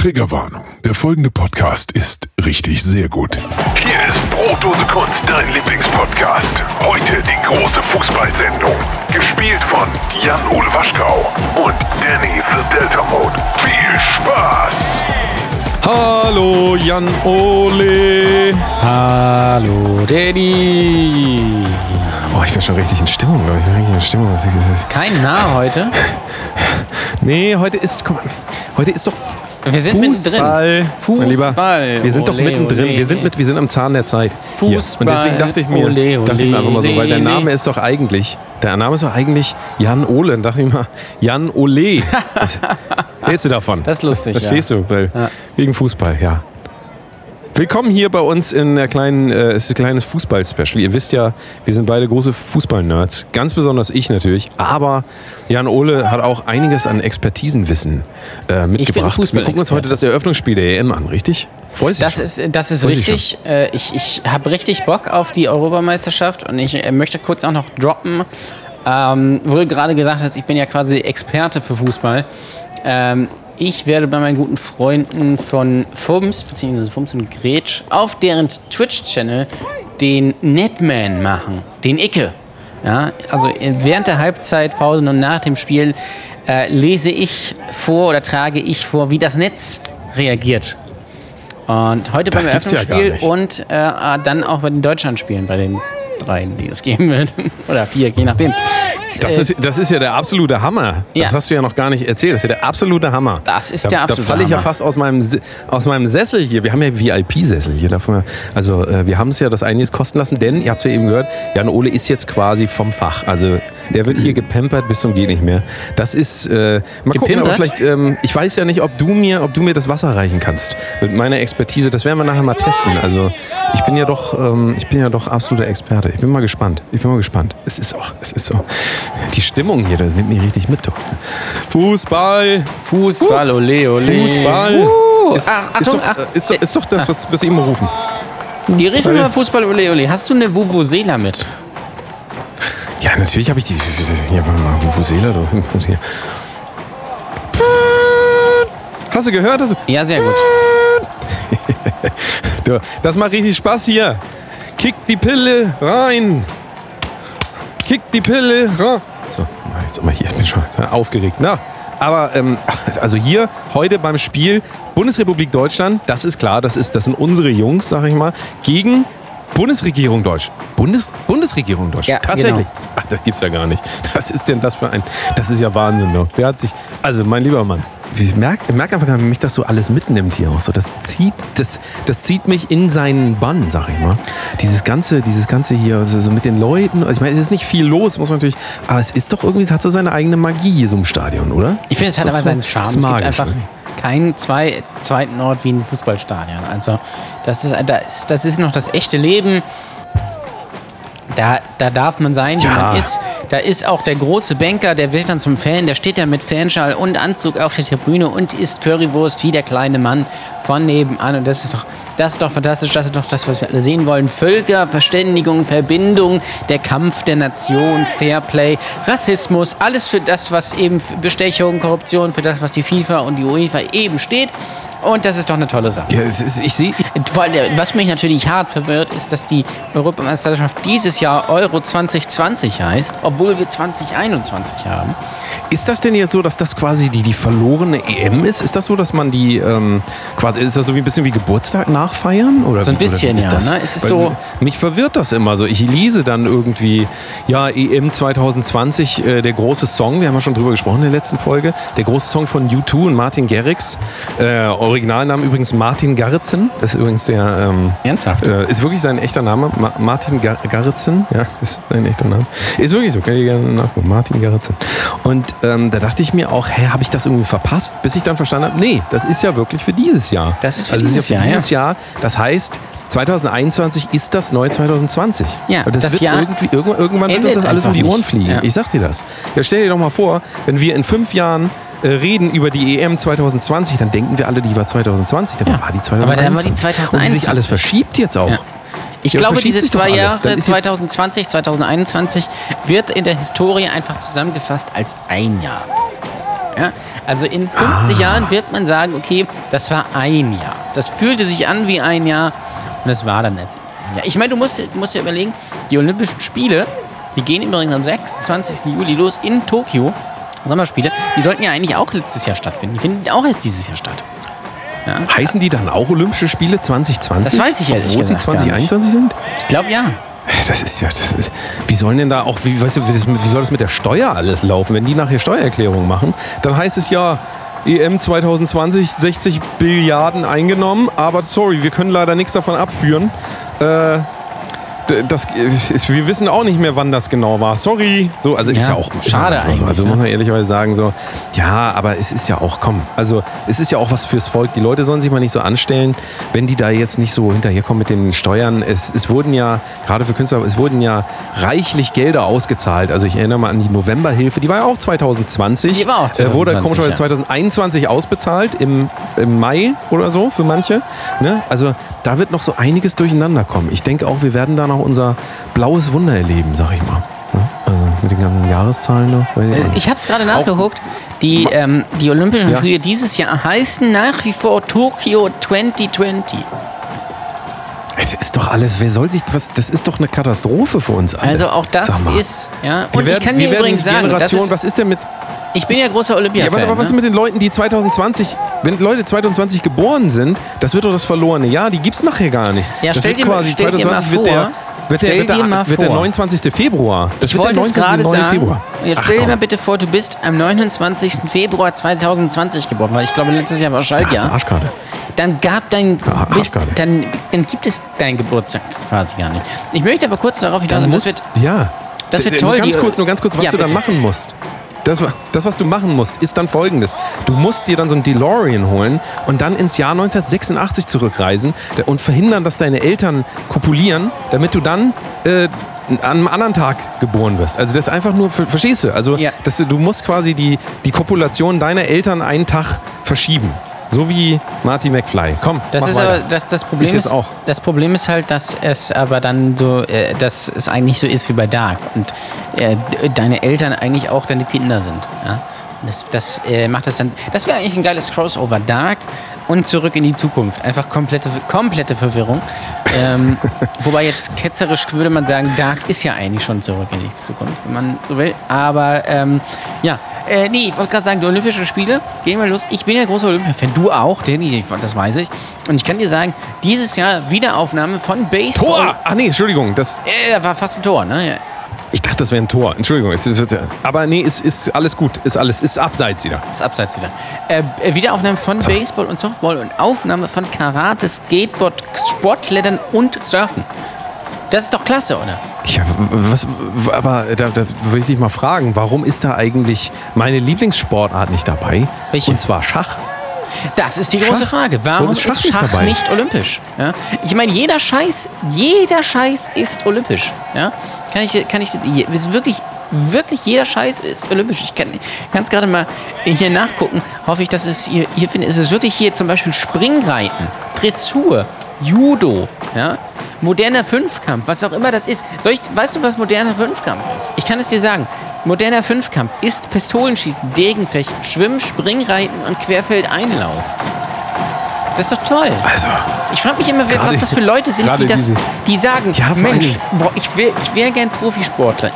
Triggerwarnung. Der folgende Podcast ist richtig sehr gut. Hier ist Brotdose Kunst, dein Lieblingspodcast. Heute die große Fußballsendung. Gespielt von Jan-Ole Waschkau und Danny the Delta Mode. Viel Spaß! Hallo Jan Ole. Hallo Daddy. Oh, ich bin schon richtig in Stimmung, glaube ich. Ich bin richtig in Stimmung. Kein Nah heute. Nee, heute ist, guck mal, heute ist doch Wir sind Fußball. mittendrin. Fußball. Wir sind doch Ole, mittendrin. ole. Wir sind, mit, wir sind am Zahn der Zeit. Hier. Und Fußball. deswegen dachte ich mir, Ole, dachte ich mir einfach mal so, weil der. Name ist doch eigentlich, der Name ist doch eigentlich Jan Ole. Und dachte ich mal, Jan Ole. Was hältst du davon? Das ist lustig, Verstehst du? Weil, Ja. Wegen Fußball, ja. Willkommen hier bei uns in der kleinen, äh, es ist ein kleines Fußball-Special. Ihr wisst ja, wir sind beide große Fußball-Nerds. Ganz besonders ich natürlich. Aber Jan Ole hat auch einiges an Expertisenwissen äh, mitgebracht. wir gucken uns heute das Eröffnungsspiel der EM an, richtig? Freust du Das schon? ist, das ist richtig. Äh, Ich, ich habe richtig Bock auf die Europameisterschaft und ich äh, möchte kurz auch noch droppen, ähm, wo du gerade gesagt hast, ich bin ja quasi Experte für Fußball. Ähm, ich werde bei meinen guten Freunden von Fums, beziehungsweise Fums und Gretsch, auf deren Twitch-Channel den Netman machen, den Icke. Ja, also äh, während der Halbzeitpausen und nach dem Spiel äh, lese ich vor oder trage ich vor, wie das Netz reagiert. Und heute Das beim ja Eröffnungsspiel nicht. und äh, dann auch bei den Deutschlandspielen, bei den dreien, die es geben wird. Oder vier, je nachdem. Das ist, das ist ja der absolute Hammer. Ja. Das hast du ja noch gar nicht erzählt. Das ist ja der absolute Hammer. Das ist da, der absolute Da falle ich ja Hammer. fast aus meinem, aus meinem Sessel hier. Wir haben ja VIP-Sessel hier. Davon, also äh, wir haben es ja das einiges kosten lassen, denn, ihr habt es ja eben gehört, Jan Ole ist jetzt quasi vom Fach. Also der wird hier gepampert bis zum geht nicht mehr. Das ist, äh, mal gucken, aber Gepimpert? vielleicht, ähm, ich weiß ja nicht, ob du, mir, ob du mir das Wasser reichen kannst. Mit meiner Expertise, das werden wir nachher mal testen. Also ich bin ja doch, ähm, ich bin ja doch absoluter Experte. Ich bin mal gespannt. Ich bin mal gespannt. Es ist auch, es ist so. Die Stimmung hier, das nimmt mich richtig mit. Doch. Fußball. Fußball, ole, ole. Fußball. Uh, Ist, ach, ist, Achtung, doch, ach, ist, doch, ist doch das, was, was sie immer rufen. die riefen immer Fußball, ole, ole. Hast du eine Vuvuzela mit? Ja, natürlich habe ich die. Hier, warte mal, Vuvuzela doch. Was hier? Hast du gehört? Hast du, Ja, sehr gut. du, das macht richtig Spaß hier. Kick die Pille rein. Kick die Pille rein. So, jetzt mal hier. Ich bin schon aufgeregt. Na, aber ähm, also hier heute beim Spiel Bundesrepublik Deutschland, das ist klar, das, ist, das sind unsere Jungs, sag ich mal, gegen Bundesregierung Deutsch. Bundes, Bundesregierung Deutsch. Ja, Tatsächlich. genau. Ach, das gibt's ja gar nicht. Was ist denn das für ein. Das ist ja Wahnsinn, doch. Der hat sich. Also, mein lieber Mann. Ich merke merk einfach, wie mich das so alles mitnimmt hier auch so. Das zieht, das, das zieht mich in seinen Bann, sag ich mal. Dieses ganze, dieses ganze hier, also so mit den Leuten. Also ich meine, es ist nicht viel los, muss man natürlich. Aber es ist doch irgendwie, es hat so seine eigene Magie hier so im Stadion, oder? Ich finde, es hat aber doch seinen so- Charme. Es gibt einfach keinen zwei, zweiten Ort wie ein Fußballstadion. Also, das ist, das ist noch das echte Leben. Da, da darf man sein, wie Ja. man ist. Da ist auch der große Banker, der wird dann zum Fan, der steht dann mit Fanschal und Anzug auf der Tribüne und isst Currywurst wie der kleine Mann von nebenan. Und das ist doch, das ist doch fantastisch, das ist doch das, was wir alle sehen wollen. Völker, Verständigung, Verbindung, der Kampf der Nation, Fairplay, Rassismus, alles für das, was eben Bestechung, Korruption, für das, was die FIFA und die UEFA eben steht. Und das ist doch eine tolle Sache. Ja, es ist, ich sehe. Allem, Was mich natürlich hart verwirrt, ist, dass die Europameisterschaft dieses Jahr Euro 2020 heißt, obwohl wir 2021 haben. Ist das denn jetzt so, dass das quasi die, die verlorene EM ist? Ist das so, dass man die ähm, quasi, ist das so wie ein bisschen wie Geburtstag nachfeiern? Oder So ein oder bisschen, ist ja, das? ne? Es ist Weil so- Mich verwirrt das immer so. Ich lese dann irgendwie, ja, EM 2020, äh, der große Song, wir haben ja schon drüber gesprochen in der letzten Folge, der große Song von U2 und Martin Garrix. Äh, Originalname übrigens Martin Garritzen. Das ist übrigens der, ähm, Ernsthaft? äh, ist wirklich sein echter Name. Ma Martin Gar Garritzen, ja, ist sein echter Name. Ist wirklich so, kann ich gerne nachgucken. Martin Garritzen. Und ähm, da dachte ich mir auch, hä, habe ich das irgendwie verpasst? Bis ich dann verstanden habe, nee, das ist ja wirklich für dieses Jahr. Das ist für also dieses ist ja Jahr, für ja. dieses Jahr. Das heißt, 2021 ist das neue 2020. Ja, das, das wird Jahr irgendwie, irgendwann, irgendwann wird uns das alles um die Ohren nicht. fliegen. Ja. Ich sag dir das. Ja, stell dir doch mal vor, wenn wir in fünf Jahren reden über die EM 2020, dann denken wir alle, die war 2020. Dann Ja. war die Aber dann war 2021. die Und wie sich 2021. alles verschiebt jetzt auch. Ja. Ich Ja, glaube, diese sich doch zwei alles. Jahre, Dann ist jetzt- Ja? Also in 50 Ah. Jahren wird man sagen, okay, das war ein Jahr. Das fühlte sich an wie ein Jahr und das war dann letztendlich ein Jahr. Ich meine, du musst, du musst dir überlegen, die Olympischen Spiele, die gehen übrigens am 26. Juli los in Tokio. Sommerspiele, die sollten ja eigentlich auch letztes Jahr stattfinden. Die finden auch erst dieses Jahr statt. Heißen die dann auch Olympische Spiele 2020? Das weiß ich ehrlich Obwohl sie gesagt gar 2021 sind? Ich glaube ja. Das ist ja, das ist, wie sollen denn da auch, wie, weißt du, wie, soll das mit der Steuer alles laufen? Wenn die nachher Steuererklärung machen, dann heißt es ja, EM 2020 60 Billiarden eingenommen, aber sorry, wir können leider nichts davon abführen. Äh, das ist, wir wissen auch nicht mehr, wann das genau war. Sorry. So, also ist Ja, ja auch schade so. eigentlich, Also ne? muss man ehrlicherweise sagen, so, ja, aber es ist ja auch, komm, also es ist ja auch was fürs Volk. Die Leute sollen sich mal nicht so anstellen, wenn die da jetzt nicht so hinterherkommen mit den Steuern. Es, es wurden ja, gerade für Künstler, es wurden ja reichlich Gelder ausgezahlt. Also ich erinnere mal an die Novemberhilfe, die war ja auch 2020. Die war auch Äh, Wurde 2020, komischerweise ja. 2021 ausbezahlt, im, im Mai oder so für manche. Ne? Also da wird noch so einiges durcheinander kommen. Ich denke auch, wir werden da noch unser blaues Wunder erleben, sag ich mal. Ne? Also mit den ganzen Jahreszahlen noch. Ich auch Also. Ich habe es gerade nachgeguckt. Die, ähm, die Olympischen Ja. Spiele dieses Jahr heißen nach wie vor Tokio 2020. Das ist doch alles, wer soll sich, was, das ist doch eine Katastrophe für uns alle. Also auch das ist, ja. Und werden, ich kann dir übrigens sagen, Generation, ist, was ist denn mit, ich bin ja großer ja, Olympia-Fan. was, aber was ist ne? mit den Leuten, die 2020, wenn Leute 2020 geboren sind, das wird doch das verlorene Jahr, die gibt's nachher gar nicht. Ja, das stell wird dir mal- stell dir mal vor, wird der, wird der, wird der vor. 29. Februar. Das Ich wird der wollte gerade 29. sagen. Februar. Jetzt stell dir mal bitte vor, du bist am 29. Februar 2020 geboren, weil ich glaube, letztes Jahr war Da Schaltjahr. Arschkarte. Dann gab dein, Ja, bist, dann, dann gibt es deinen Geburtstag quasi gar nicht. Ich möchte aber kurz darauf hinaus, das wird, ja. das wird toll, Nur ganz kurz, nur ganz kurz, was Ja, du dann bitte. machen musst. Das, das, was du machen musst, ist dann folgendes. Du musst dir dann so ein DeLorean holen und dann ins Jahr 1986 zurückreisen und verhindern, dass deine Eltern kopulieren, damit du dann äh, an einem anderen Tag geboren wirst. Also das ist einfach nur, ver- verstehst du? Also Ja. dass du, du musst quasi die, die Kopulation deiner Eltern einen Tag verschieben. So wie Marty McFly. Komm, Das mach ist weiter. aber das, das Problem Ist ist, auch. das Problem ist halt, dass es aber dann so, äh, dass es eigentlich so ist wie bei Dark und äh, deine Eltern eigentlich auch deine Kinder sind. Ja? Das, das äh, macht das dann. Das wäre eigentlich ein geiles Crossover Dark und zurück in die Zukunft. Einfach komplette komplette Verwirrung. Ähm, wobei jetzt ketzerisch würde man sagen, Dark ist ja eigentlich schon zurück in die Zukunft, wenn man so will. Aber ähm, ja, äh, nee, ich wollte gerade sagen, die Olympischen Spiele gehen wir los. Ich bin ja großer Olympia-Fan, du auch, Danny, das weiß ich. Und ich kann dir sagen, dieses Jahr Wiederaufnahme von Baseball. Tor! Ach nee, Entschuldigung. Das, Äh, war fast ein Tor, ne? Ich dachte, das wäre ein Tor. Entschuldigung. Ist, aber nee, ist, ist alles gut. Ist alles, ist abseits wieder. Das Abseits wieder. Äh, äh, Wiederaufnahme von Baseball und Softball und Aufnahme von Karate, Skateboard, Sportklettern und Surfen. Das ist doch klasse, oder? Ja, was, aber da, da würde ich dich mal fragen, warum ist da eigentlich meine Lieblingssportart nicht dabei? Welche? Und zwar Schach. Das ist die große Schach. Frage. Warum Warum ist ist Schach, Schach nicht nicht, olympisch? Ja? Ich meine, jeder Scheiß, jeder Scheiß ist olympisch. Ja? Kann ich, kann ich das, ist wirklich, wirklich jeder Scheiß ist olympisch. Ich kann es gerade mal hier nachgucken. Hoffe ich, dass es hier, hier finde. Es ist wirklich hier zum Beispiel Springreiten, Dressur, Judo, ja? Moderner Fünfkampf, was auch immer das ist. Ich, weißt du, was moderner Fünfkampf ist? Ich kann es dir sagen. Moderner Fünfkampf ist Pistolenschießen, Degenfechten, Schwimmen, Springreiten und Querfeldeinlauf. Das ist doch toll. Also, Ich frage mich immer, wer- was das für Leute sind, die, das, dieses- die sagen, Ja, Mensch, boah, ich, will, ich wäre gern Profisportler.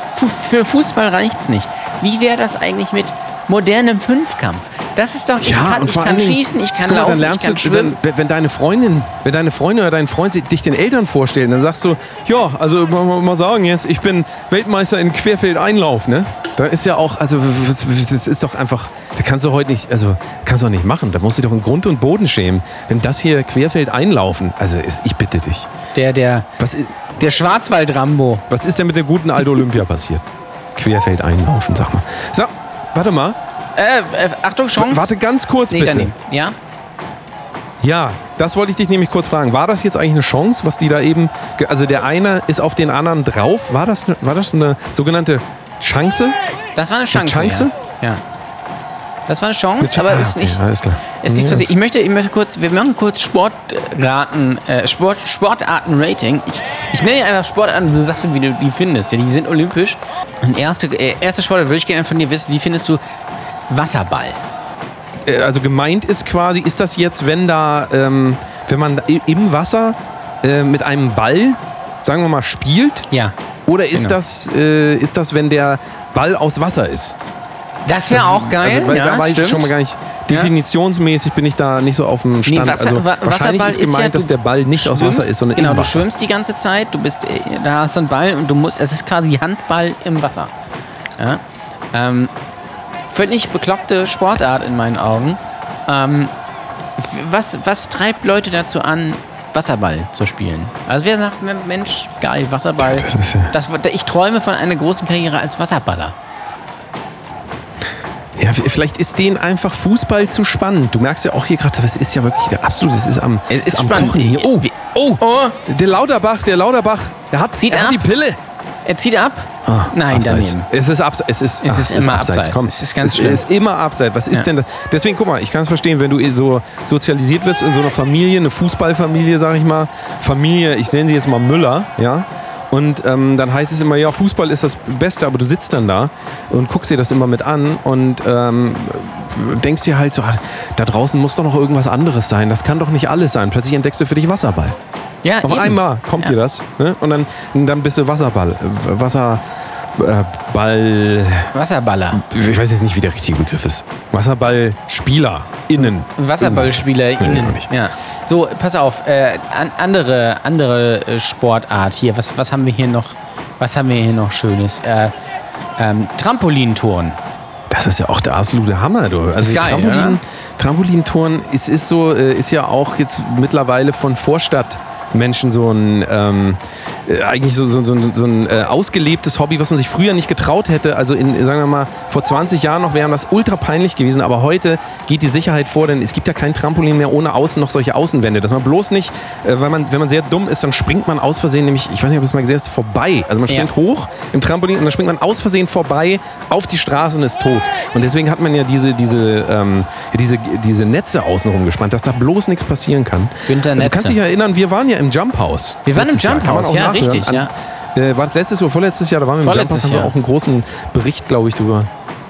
Für Fußball reicht's nicht. Wie wäre das eigentlich mit modernem Fünfkampf? Das ist doch, ich ja, kann, und ich kann allen schießen, ich kann mal, laufen, dann lernst ich kann du, schwimmen. wenn, wenn deine Freundin, wenn deine Freundin oder dein Freund sich- dich den Eltern vorstellen, dann sagst du, ja, also mal, sagen jetzt, ich bin Weltmeister in Querfeldeinlauf, ne? Da ist ja auch, also das ist doch einfach, da kannst du heute nicht, also kannst du doch nicht machen. Da musst du dich doch in Grund und Boden schämen. Wenn das hier Querfeld einlaufen, also ist, ich bitte dich. Der, der, Was, der Schwarzwald-Rambo. was ist denn mit der guten Aldo Olympia passiert? Querfeld einlaufen, sag mal. So, warte mal. Äh, äh, Achtung, Chance. Warte ganz kurz nee, bitte. daneben. Ja? Ja, das wollte ich dich nämlich kurz fragen. War das jetzt eigentlich eine Chance, was die da eben, also der eine ist auf den anderen drauf. War das, ne- war das eine sogenannte Chance? Das war eine Chance. Chance? Ja. ja. Das war eine Chance, aber Ah, ist nicht, alles klar. ist nicht Ja, passiert. Ich möchte, ich möchte kurz, wir machen kurz Sportraten, äh, Sport, Sportarten-Rating. Ich, ich nenne dir einfach Sportarten, du sagst wie du die findest. Ja, die sind olympisch. Und erste, äh, erste Sportart würde ich gerne von dir wissen, wie findest du Wasserball? äh, also gemeint ist quasi, ist das jetzt, wenn da, ähm, wenn man im Wasser äh, mit einem Ball, sagen wir mal, spielt? Ja. Oder ist, Genau. das, äh, ist das, wenn der Ball aus Wasser ist? Das wäre auch geil. Also, weil, ja, da war ich schon mal gar nicht. Definitionsmäßig bin ich da nicht so auf dem Stand. Wasser- also Wa- wahrscheinlich Wasserball ist gemeint, ist ja, dass du der Ball nicht aus schwimmst- Wasser ist, sondern genau, im du Wasser. schwimmst die ganze Zeit, du bist, äh, da hast du einen Ball und du musst, es ist quasi Handball im Wasser. Ja? Ähm, völlig bekloppte Sportart in meinen Augen. Ähm, was, was treibt Leute dazu an, Wasserball zu spielen? Also wer sagt, Mensch, geil, Wasserball. Das ist ja- Das, ich träume von einer großen Karriere als Wasserballer. Ja, vielleicht ist denen einfach Fußball zu spannend. Du merkst ja auch hier gerade, das ist ja wirklich absolut, das ist am, Es ist am spannend. Kochen hier. Oh, oh, Oh, der Lauterbach, der Lauterbach, der hat, Zieht er hat ab. die Pille. er zieht ab. Nein, abseits. daneben. Es ist abseits. Es ist, Es ist immer abseits. Komm, Es ist ganz es schlimm. ist immer abseits. Was ist Ja. denn das? Deswegen, guck mal, ich kann es verstehen, wenn du so sozialisiert wirst in so einer Familie, eine Fußballfamilie, sag ich mal, Familie, ich nenne sie jetzt mal Müller, ja. Und ähm, dann heißt es immer, ja, Fußball ist das Beste, aber du sitzt dann da und guckst dir das immer mit an und ähm, denkst dir halt so, ah, da draußen muss doch noch irgendwas anderes sein. Das kann doch nicht alles sein. Plötzlich entdeckst du für dich Wasserball. Ja, Auf eben. einmal kommt Ja. dir das. Ne? Und dann, dann bist du Wasserball. äh, Wasser. Äh, Ball. Wasserballer. Ich weiß jetzt nicht, wie der richtige Begriff ist. Wasserballspieler innen. WasserballspielerInnen. Nee, noch nicht. Ja. So, pass auf, äh, an, andere, andere äh, Sportart hier. Was, was haben wir hier noch? Was haben wir hier noch Schönes? Äh, ähm, Trampolinturnen. Das ist ja auch der absolute Hammer, du. Also ist geil, Trampolin, oder? Ist, ist so, äh, ist ja auch jetzt mittlerweile von Vorstadtmenschen so ein ähm, äh, eigentlich so, so, so, ein- so ein äh, ausgelebtes Hobby, was man sich früher nicht getraut hätte. Also in, sagen wir mal, vor 20 Jahren noch wäre das ultra peinlich gewesen, aber heute geht die Sicherheit vor, denn es gibt ja kein Trampolin mehr ohne außen noch solche Außenwände. Dass man bloß nicht, äh, weil man, wenn man sehr dumm ist, dann springt man aus Versehen, nämlich, ich weiß nicht, ob du es mal gesehen hast, vorbei. Also man Ja. springt hoch im Trampolin und dann springt man aus Versehen vorbei auf die Straße und ist tot. Und deswegen hat man ja diese, diese, ähm, ja, diese, diese Netze außenrum gespannt, dass da bloß nichts passieren kann. Günther Du kannst Netze. dich erinnern, wir waren ja im Jump House. Wir waren im. Jump House, ja, nachhören. richtig, ja. Äh, war das letztes oder vorletztes Jahr? Da waren wir im Jump Vorletztes haben wir auch einen großen Bericht, glaube ich, drüber.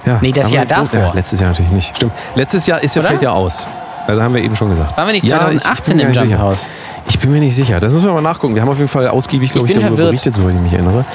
Ja, Nee, das Jahr davor. Ja, letztes Jahr natürlich nicht. Stimmt. Letztes Jahr ist ja, Oder? fällt ja aus. Also haben wir eben schon gesagt. Waren wir nicht Ja, ich- 2018 ich im Jump. House? Ich bin mir nicht sicher. Das müssen wir mal nachgucken. Wir haben auf jeden Fall ausgiebig, glaube Ich ich, darüber verwirrt. berichtet, soweit ich mich erinnere.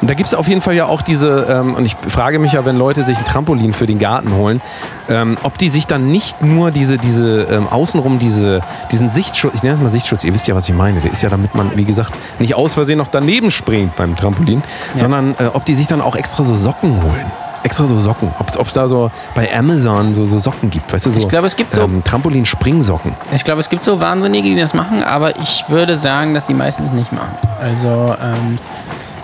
Und da gibt es auf jeden Fall ja auch diese, ähm, und ich frage mich ja, wenn Leute sich ein Trampolin für den Garten holen, ähm, ob die sich dann nicht nur diese, diese ähm, außenrum diese, diesen Sichtschutz, ich nenne es mal Sichtschutz, ihr wisst ja, was ich meine, der ist ja damit man, wie gesagt, nicht aus Versehen noch daneben springt beim Trampolin, sondern äh, ob die sich dann auch extra so Socken holen. Extra so Socken. Ob es da so bei Amazon so, so Socken gibt, weißt du, so Ich glaube, es gibt so- ähm, Trampolin-Springsocken. Ich glaube, es gibt so Wahnsinnige, die das machen, aber ich würde sagen, dass die meisten es nicht machen. Also, ähm,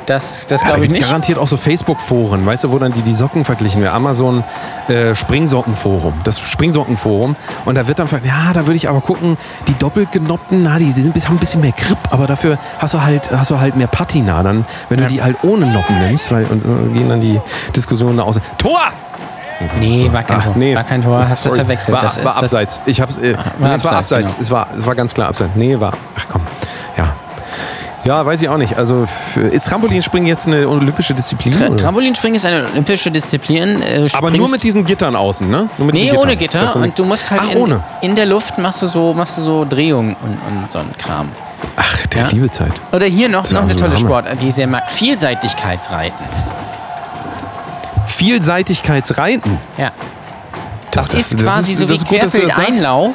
das, das Ja, da glaube ich gibt es nicht. garantiert auch so Facebook-Foren, weißt du, wo dann die, die Socken verglichen werden. Amazon äh, Springsockenforum, das Springsockenforum. Und da wird dann ja, da würde ich aber gucken, die doppelt genoppten, na, die, die sind, haben ein bisschen mehr Grip, aber dafür hast du halt, hast du halt mehr Patina dann, wenn Ja. du die halt ohne Noppen nimmst, weil und, äh, gehen dann die Diskussionen aus. Tor! Nee, war kein Ach, Tor. nee. War kein Tor, hast Sorry. du verwechselt. War, das war ist, abseits. Ich hab's, äh, nee, es war abseits, abseits. genau. Es, war, es war ganz klar abseits. Nee, war. Ach komm. Ja. Ja, weiß ich auch nicht. Also ist Trampolinspringen jetzt eine olympische Disziplin? Tra oder? Trampolinspringen ist eine olympische Disziplin. Äh, Aber nur mit diesen Gittern außen, ne? Nur mit Nee, ohne. Gitter. Und du musst halt Ach, in, in der Luft machst du so, machst du so Drehungen und, und so ein Kram. Ach, der Ja. liebe Zeit. Oder hier noch, noch eine also tolle Hammer. Sportart, die ich sehr mag. Vielseitigkeitsreiten. Vielseitigkeitsreiten. Ja. Das, Das- ist das quasi ist- so wie. Querfeldeinlauf,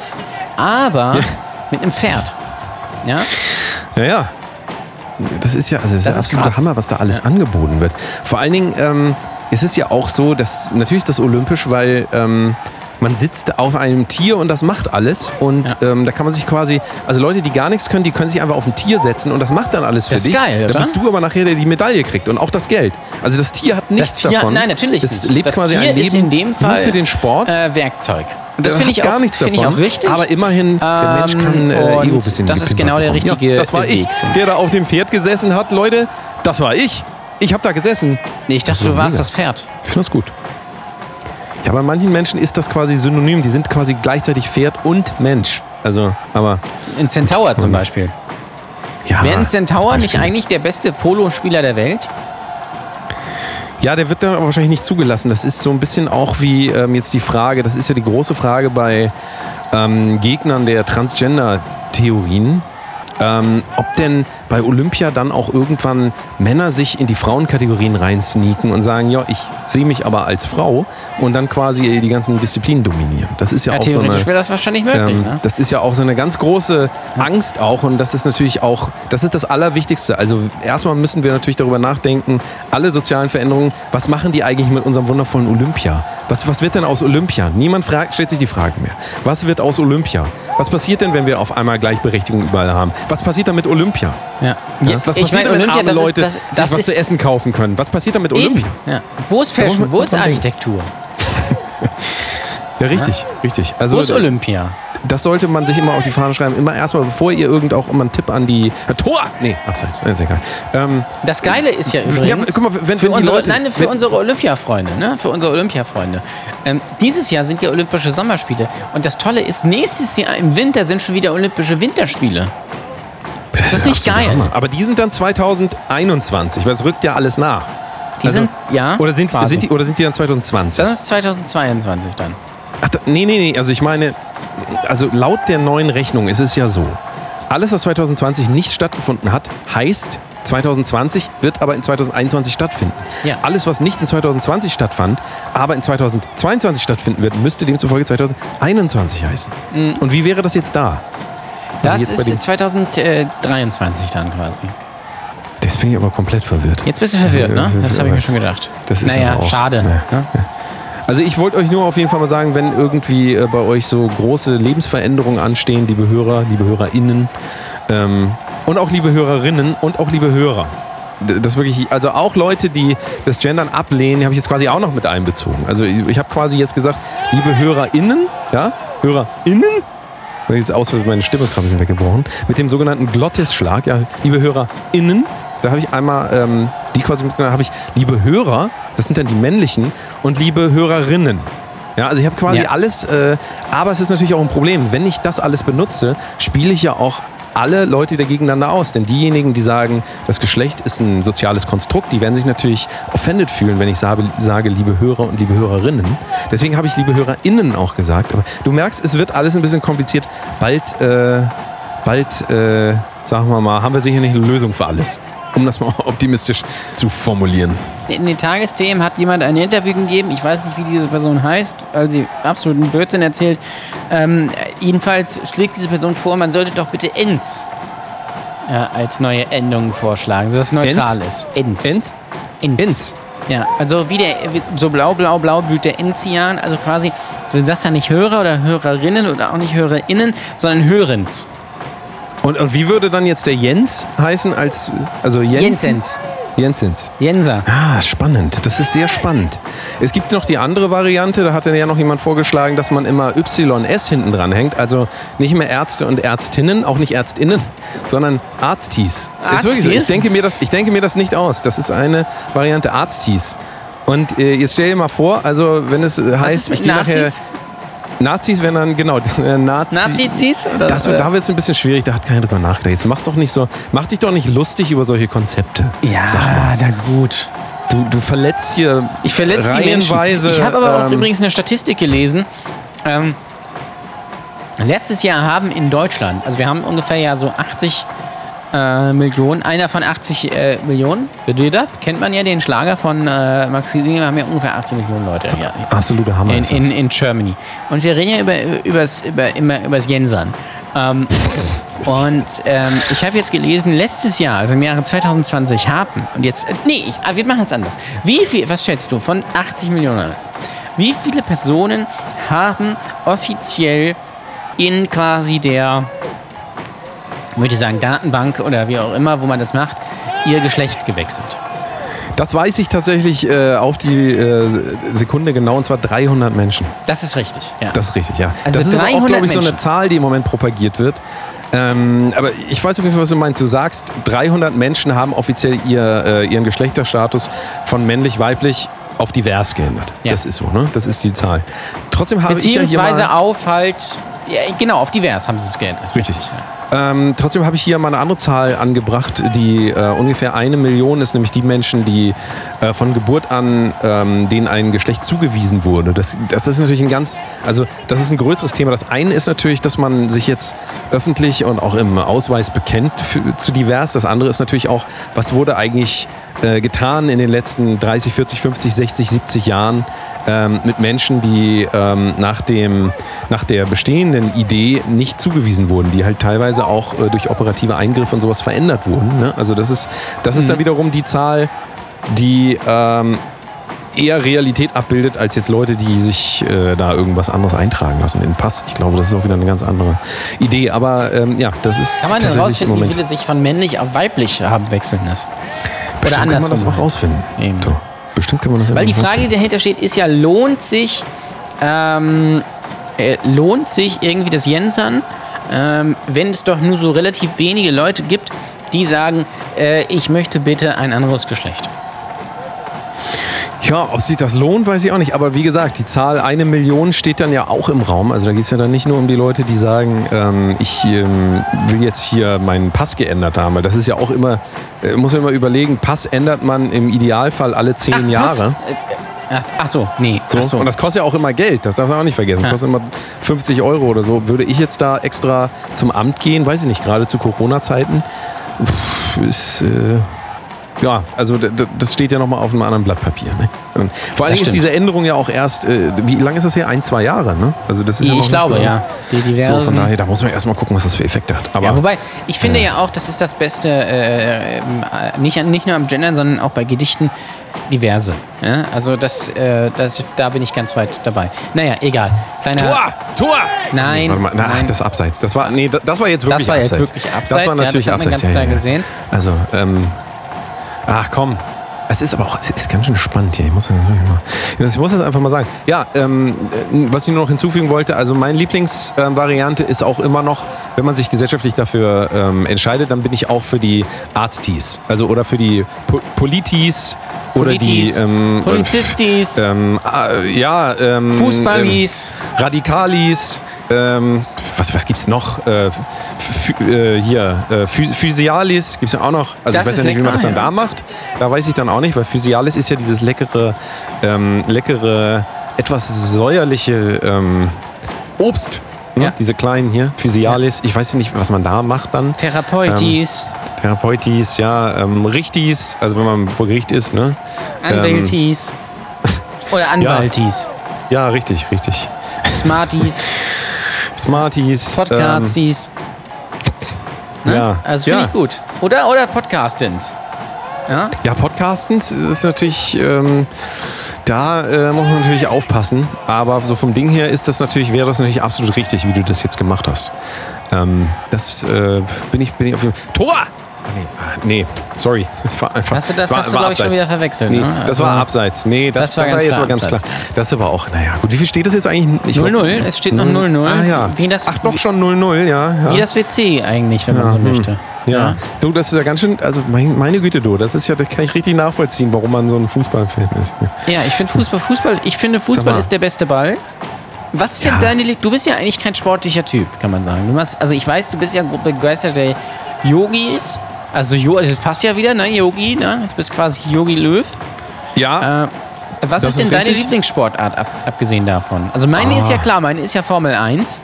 aber mit einem Pferd. Ja? Ja, ja. Das ist ja, also das ist Das ist absolute krass. Hammer, was da alles Ja. angeboten wird. Vor allen Dingen ähm, es ist ja auch so, dass natürlich ist das olympisch, weil ähm, man sitzt auf einem Tier und das macht alles. Und ähm, da kann man sich quasi, also Leute, die gar nichts können, die können sich einfach auf ein Tier setzen und das macht dann alles für Das ist dich. geil, da oder? bist du aber nachher, der die Medaille kriegt und auch das Geld. Also das Tier hat nichts Tier- davon. nein, natürlich Es nicht. lebt Das quasi Tier ein Leben ist in dem Fall nur für den Sport. Äh, Werkzeug. Und das finde ich, gar auch- nichts ich auch richtig. Aber immerhin, der Mensch kann äh, Ähm, Ego ein bisschen das ist genau der richtige ja, Das war ich, Weg, finde der da auf dem Pferd gesessen hat, Leute. Das war ich. Ich habe da gesessen. Nee, ich dachte, Das du warst mega. das Pferd. Ich finde das gut. Ja, bei manchen Menschen ist das quasi synonym. Die sind quasi gleichzeitig Pferd und Mensch. Also, aber In Centaur zum Beispiel. ja. Wäre ein Centaur nicht eigentlich der beste Polospieler der Welt? Ja, der wird dann aber wahrscheinlich nicht zugelassen. Das ist so ein bisschen auch wie ähm, jetzt die Frage, das ist ja die große Frage bei ähm, Gegnern der Transgender-Theorien. Ähm, ob denn bei Olympia dann auch irgendwann Männer sich in die Frauenkategorien reinsneaken und sagen, ja, ich sehe mich aber als Frau und dann quasi die ganzen Disziplinen dominieren. Das ist ja, Ja, auch so eine, theoretisch wäre das wahrscheinlich möglich. ähm, ne? Das ist ja auch so eine ganz große Angst auch und das ist natürlich auch, das ist das Allerwichtigste. Also erstmal müssen wir natürlich darüber nachdenken, alle sozialen Veränderungen, was machen die eigentlich mit unserem wundervollen Olympia? Was, was wird denn aus Olympia? Niemand fragt, stellt sich die Frage mehr. Was wird aus Olympia? Was passiert denn, wenn wir auf einmal Gleichberechtigung überall haben? Was passiert dann mit Olympia? Ja. Ja? Was ich passiert dann, wenn arme Leute ist, das, sich das was ist zu essen kaufen können? Was passiert dann mit eben. Olympia? Ja. Wo ist Fashion? Wo ist. Architektur? Ja, richtig, richtig. Also Wo ist Olympia? Das sollte man sich immer auf die Fahne schreiben. Immer erstmal, bevor ihr irgend auch immer einen Tipp an die äh, Tor. Nee, abseits. Ist egal. Ähm, Das Geile ist ja übrigens, guck mal, wenn- für, wenn unsere, Leute- nein, für wenn- unsere Olympia-Freunde, ne? für unsere Olympia-Freunde. Ähm, dieses Jahr sind ja Olympische Sommerspiele. Und das Tolle ist, nächstes Jahr im Winter sind schon wieder Olympische Winterspiele. das ist nicht geil. Hammer. Aber die sind dann 2021, weil es rückt ja alles nach. Die Also- sind, ja, Oder sind, sind die, oder sind die dann 2020? Das ist 2022 dann. Ach, nee, nee, nee. Also ich meine, also laut der neuen Rechnung ist es ja so. Alles, was 2020 nicht stattgefunden hat, heißt 2020 wird aber in 2021 stattfinden. Ja. Alles, was nicht in 2020 stattfand, aber in 2022 stattfinden wird, müsste demzufolge 2021 heißen. Und wie wäre das jetzt da? Das jetzt bei ist den- 2023 dann quasi. Das bin ich aber komplett verwirrt. Jetzt bist du verwirrt, ne? Also, Das habe ich mir schon gedacht. Das ist naja, schade. Ja. Ne? Also ich wollte euch nur auf jeden Fall mal sagen, wenn irgendwie äh, bei euch so große Lebensveränderungen anstehen, liebe Hörer, liebe HörerInnen ähm, und auch liebe Hörerinnen und auch liebe Hörer. Das wirklich, also auch Leute, die das Gendern ablehnen, die habe ich jetzt quasi auch noch mit einbezogen. Also ich, habe quasi jetzt gesagt, liebe HörerInnen, ja, HörerInnen, und jetzt aus, meine Stimme ist gerade ein weggebrochen, mit dem sogenannten Glottisschlag, ja, liebe HörerInnen, da habe ich einmal ähm, die quasi mitgenommen, habe ich liebe Hörer, das sind dann die männlichen, und liebe Hörerinnen. Ja, also ich habe quasi Ja. alles, äh, aber es ist natürlich auch ein Problem. Wenn ich das alles benutze, spiele ich ja auch alle Leute wieder gegeneinander aus. Denn diejenigen, die sagen, das Geschlecht ist ein soziales Konstrukt, die werden sich natürlich offended fühlen, wenn ich sage, sage liebe Hörer und liebe Hörerinnen. Deswegen habe ich liebe HörerInnen auch gesagt. Aber du merkst, es wird alles ein bisschen kompliziert. Bald, äh, bald, äh, sagen wir mal, haben wir sicher nicht eine Lösung für alles. Um das mal optimistisch zu formulieren. In den Tagesthemen hat jemand ein Interview gegeben, ich weiß nicht, wie diese Person heißt, weil sie absoluten Blödsinn erzählt. Ähm, jedenfalls schlägt diese Person vor, man sollte doch bitte Ends ja, als neue Endung vorschlagen, so dass es neutral ist. Ends. Ends? Ends. Ends. Ja, also wie der, so blau, blau, blau blüht der Enzian. Also quasi, du sagst ja nicht Hörer oder Hörerinnen oder auch nicht HörerInnen, sondern Hörens. Und, und wie würde dann jetzt der Jens heißen als, also Jens? Jensens. Jensens. Jenser. Ah, spannend. Das ist sehr spannend. Es gibt noch die andere Variante, da hatte ja noch jemand vorgeschlagen, dass man immer YS hinten dran hängt. Also nicht mehr Ärzte und Ärztinnen, auch nicht Ärztinnen, sondern Arztis. Ist wirklich so. Ich Arztis? denke, mir das, ich denke mir das nicht aus. Das ist eine Variante Arztis. Und äh, jetzt stell dir mal vor, also wenn es heißt, ich gehe nachher. Nazis? Wären dann, genau, äh, Nazi, Nazis? Oder, das, äh, da wird es ein bisschen schwierig, da hat keiner drüber nachgedacht. Jetzt mach's doch nicht so, mach dich doch nicht lustig über solche Konzepte. ja, Sag mal. na gut. Du, du verletzt hier Ich verletze die Menschen. reihenweise. Ich habe aber auch ähm, übrigens eine Statistik gelesen. Ähm, letztes Jahr haben in Deutschland, also wir haben ungefähr ja so 80 äh, Millionen, einer von 80 äh, Millionen, Bedeutet, kennt man ja den Schlager von äh, Max Giesinger, wir haben ja ungefähr 18 Millionen Leute ja, Absoluter Hammer. in, in, in Germany. Und wir reden ja über, übers, über, immer übers Jensern. Ähm, und ähm, ich habe jetzt gelesen, letztes Jahr, also im Jahre 2020, haben, und jetzt, äh, nee, ich, ah, wir machen es anders. Wie viel, was schätzt du, von 80 Millionen, wie viele Personen haben offiziell in quasi der, würde ich sagen, Datenbank oder wie auch immer, wo man das macht, ihr Geschlecht gewechselt? Das weiß ich tatsächlich äh, auf die äh, Sekunde genau, und zwar 300 Menschen. Das ist richtig, ja. Das ist richtig, ja. Also das ist aber auch, 300 glaube ich, so eine. Zahl, die im Moment propagiert wird. Ähm, aber ich weiß auf jeden Fall, was du meinst. Du sagst, 300 Menschen haben offiziell ihr, äh, ihren Geschlechterstatus von männlich-weiblich auf divers geändert. Ja. Das ist so, ne? Das ist die Zahl. Trotzdem habe ich ja hier Beziehungsweise mal, auf halt Ja, genau, auf divers haben sie es geändert. Richtig. Ähm, trotzdem habe ich hier mal eine andere Zahl angebracht, die äh, ungefähr eine Million ist, nämlich die Menschen, die äh, von Geburt an ähm, denen ein Geschlecht zugewiesen wurde. Das, das ist natürlich ein ganz, also das ist ein größeres Thema. Das eine ist natürlich, dass man sich jetzt öffentlich und auch im Ausweis bekennt für, zu divers. Das andere ist natürlich auch, was wurde eigentlich äh, getan in den letzten 30, 40, 50, 60, 70 Jahren ähm, mit Menschen, die ähm, nach, dem, nach der bestehenden Idee nicht zugewiesen wurden, die halt teilweise auch äh, durch operative Eingriffe und sowas verändert wurden. Ne? Also das ist, das ist dann wiederum die Zahl, die ähm, eher Realität abbildet, als jetzt Leute, die sich äh, da irgendwas anderes eintragen lassen in den Pass. Ich glaube, das ist auch wieder eine ganz andere Idee. Aber ähm, ja, das ist Kann man denn rausfinden, wie viele sich von männlich auf weiblich haben wechseln lassen? Bestimmt kann man das auch rausfinden. Eben. So. Bestimmt kann man das Weil die Frage, die dahinter steht, ist ja, lohnt sich, ähm, äh, lohnt sich irgendwie das Jensern, ähm, wenn es doch nur so relativ wenige Leute gibt, die sagen, äh, ich möchte bitte ein anderes Geschlecht. Ja, ob sich das lohnt, weiß ich auch nicht. Aber wie gesagt, die Zahl eine Million steht dann ja auch im Raum. Also da geht es ja dann nicht nur um die Leute, die sagen, ähm, ich ähm, will jetzt hier meinen Pass geändert haben. Weil das ist ja auch immer, äh, muss man immer überlegen, Pass ändert man im Idealfall alle zehn was? Jahre. Äh, Ach, ach so, nee. So. Ach so. Und das kostet ja auch immer Geld, das darf man auch nicht vergessen. Das Ja. kostet immer 50 Euro oder so. Würde ich jetzt da extra zum Amt gehen, weiß ich nicht, gerade zu Corona-Zeiten, ist. Äh, ja, also das steht ja nochmal auf einem anderen Blatt Papier. Ne? Und vor allem Das ist diese Änderung ja auch erst, äh, wie lange ist das her? Ein, zwei Jahre, ne? Also das ist ja noch ich nicht glaube, ja. Die So, diversen. von daher, da muss man erstmal gucken, was das für Effekte hat. Aber ja, wobei, ich finde ja auch, das ist das Beste, äh, äh, nicht, an- nicht nur am Gendern, sondern auch bei Gedichten, diverse. Ja? Also das, äh, das, da bin ich ganz weit dabei. Naja, egal. Kleiner, Tor! Tor! Nein, Warte mal, na, nein. das Abseits. Das war, nee, das war jetzt wirklich Das war jetzt Abseits. wirklich Abseits, Das war ja, natürlich das hat man Abseits. ganz klar gesehen. Also, ähm, ach komm. Es ist aber auch, es ist ganz schön spannend hier. Ich muss das, mal, ich muss das einfach mal sagen. Ja, ähm, äh, was ich nur noch hinzufügen wollte, also meine Lieblingsvariante ist auch immer noch, wenn man sich gesellschaftlich dafür ähm, entscheidet, dann bin ich auch für die Arztis. Also oder für die po Politis oder Politis, die ähm, Polizistis, ähm, äh, ja, ähm, Fußballis. ähm, Radikalis, ähm, was, was gibt's noch? Äh, äh, hier, äh, Phy- Physialis gibt's ja auch noch. Also Das ich weiß ja nicht, wie man das dann ja. da macht. Da weiß ich dann auch nicht, weil Physialis ist ja dieses leckere, ähm, leckere, etwas säuerliche ähm, Obst. Ne? Ja. Diese kleinen hier, Physialis. Ich weiß ja nicht, was man da macht dann. Therapeutis, Therapeutis, ja, ähm, Richtis, also wenn man vor Gericht ist, ne? Anwältis. Oder Anwaltis. Ja, richtig, richtig. Smarties, Smarties. Podcasties. Ähm, Ne? ja. Also finde ja. ich gut. Oder, oder Podcastins. Ja? Ja, Podcastens ist natürlich, ähm, da äh, muss man natürlich aufpassen. Aber so vom Ding her ist das natürlich, wäre das natürlich absolut richtig, wie du das jetzt gemacht hast. Ähm, das äh, bin ich, bin ich auf jeden Tor! Nee, ah, nee, sorry. Das war einfach. Hast du das war, hast du, war glaube ich, schon wieder verwechselt. Nee, ne? das Also- war abseits. Nee, das, das war das ganz jetzt klar aber ganz klar. Das ist aber auch, naja, gut. Wie viel steht das jetzt eigentlich? Ich glaub- 0-0, es steht noch 0-0. Ah, ja. Wie das- Ach, doch schon 0-0, ja. ja. Wie das WC eigentlich, wenn man so hm. möchte. Ja. Du, das ist ja ganz schön, also mein, meine Güte, du, das ist ja, das kann ich richtig nachvollziehen, warum man so ein Fußballfan ist. Ja, ich finde Fußball, Fußball, ich finde Fußball ist der beste Ball. Was ist Ja. denn deine Lie- Du bist ja eigentlich kein sportlicher Typ, kann man sagen. Du machst, also ich weiß, du bist ja begeisterter Yogis. Also Jo- das passt ja wieder, ne, Yogi, ne? Du bist quasi Yogi Löw. Ja, Äh, was ist denn ist deine richtig. Lieblingssportart, ab, abgesehen davon? Also meine ist ja klar, meine ist ja Formel 1.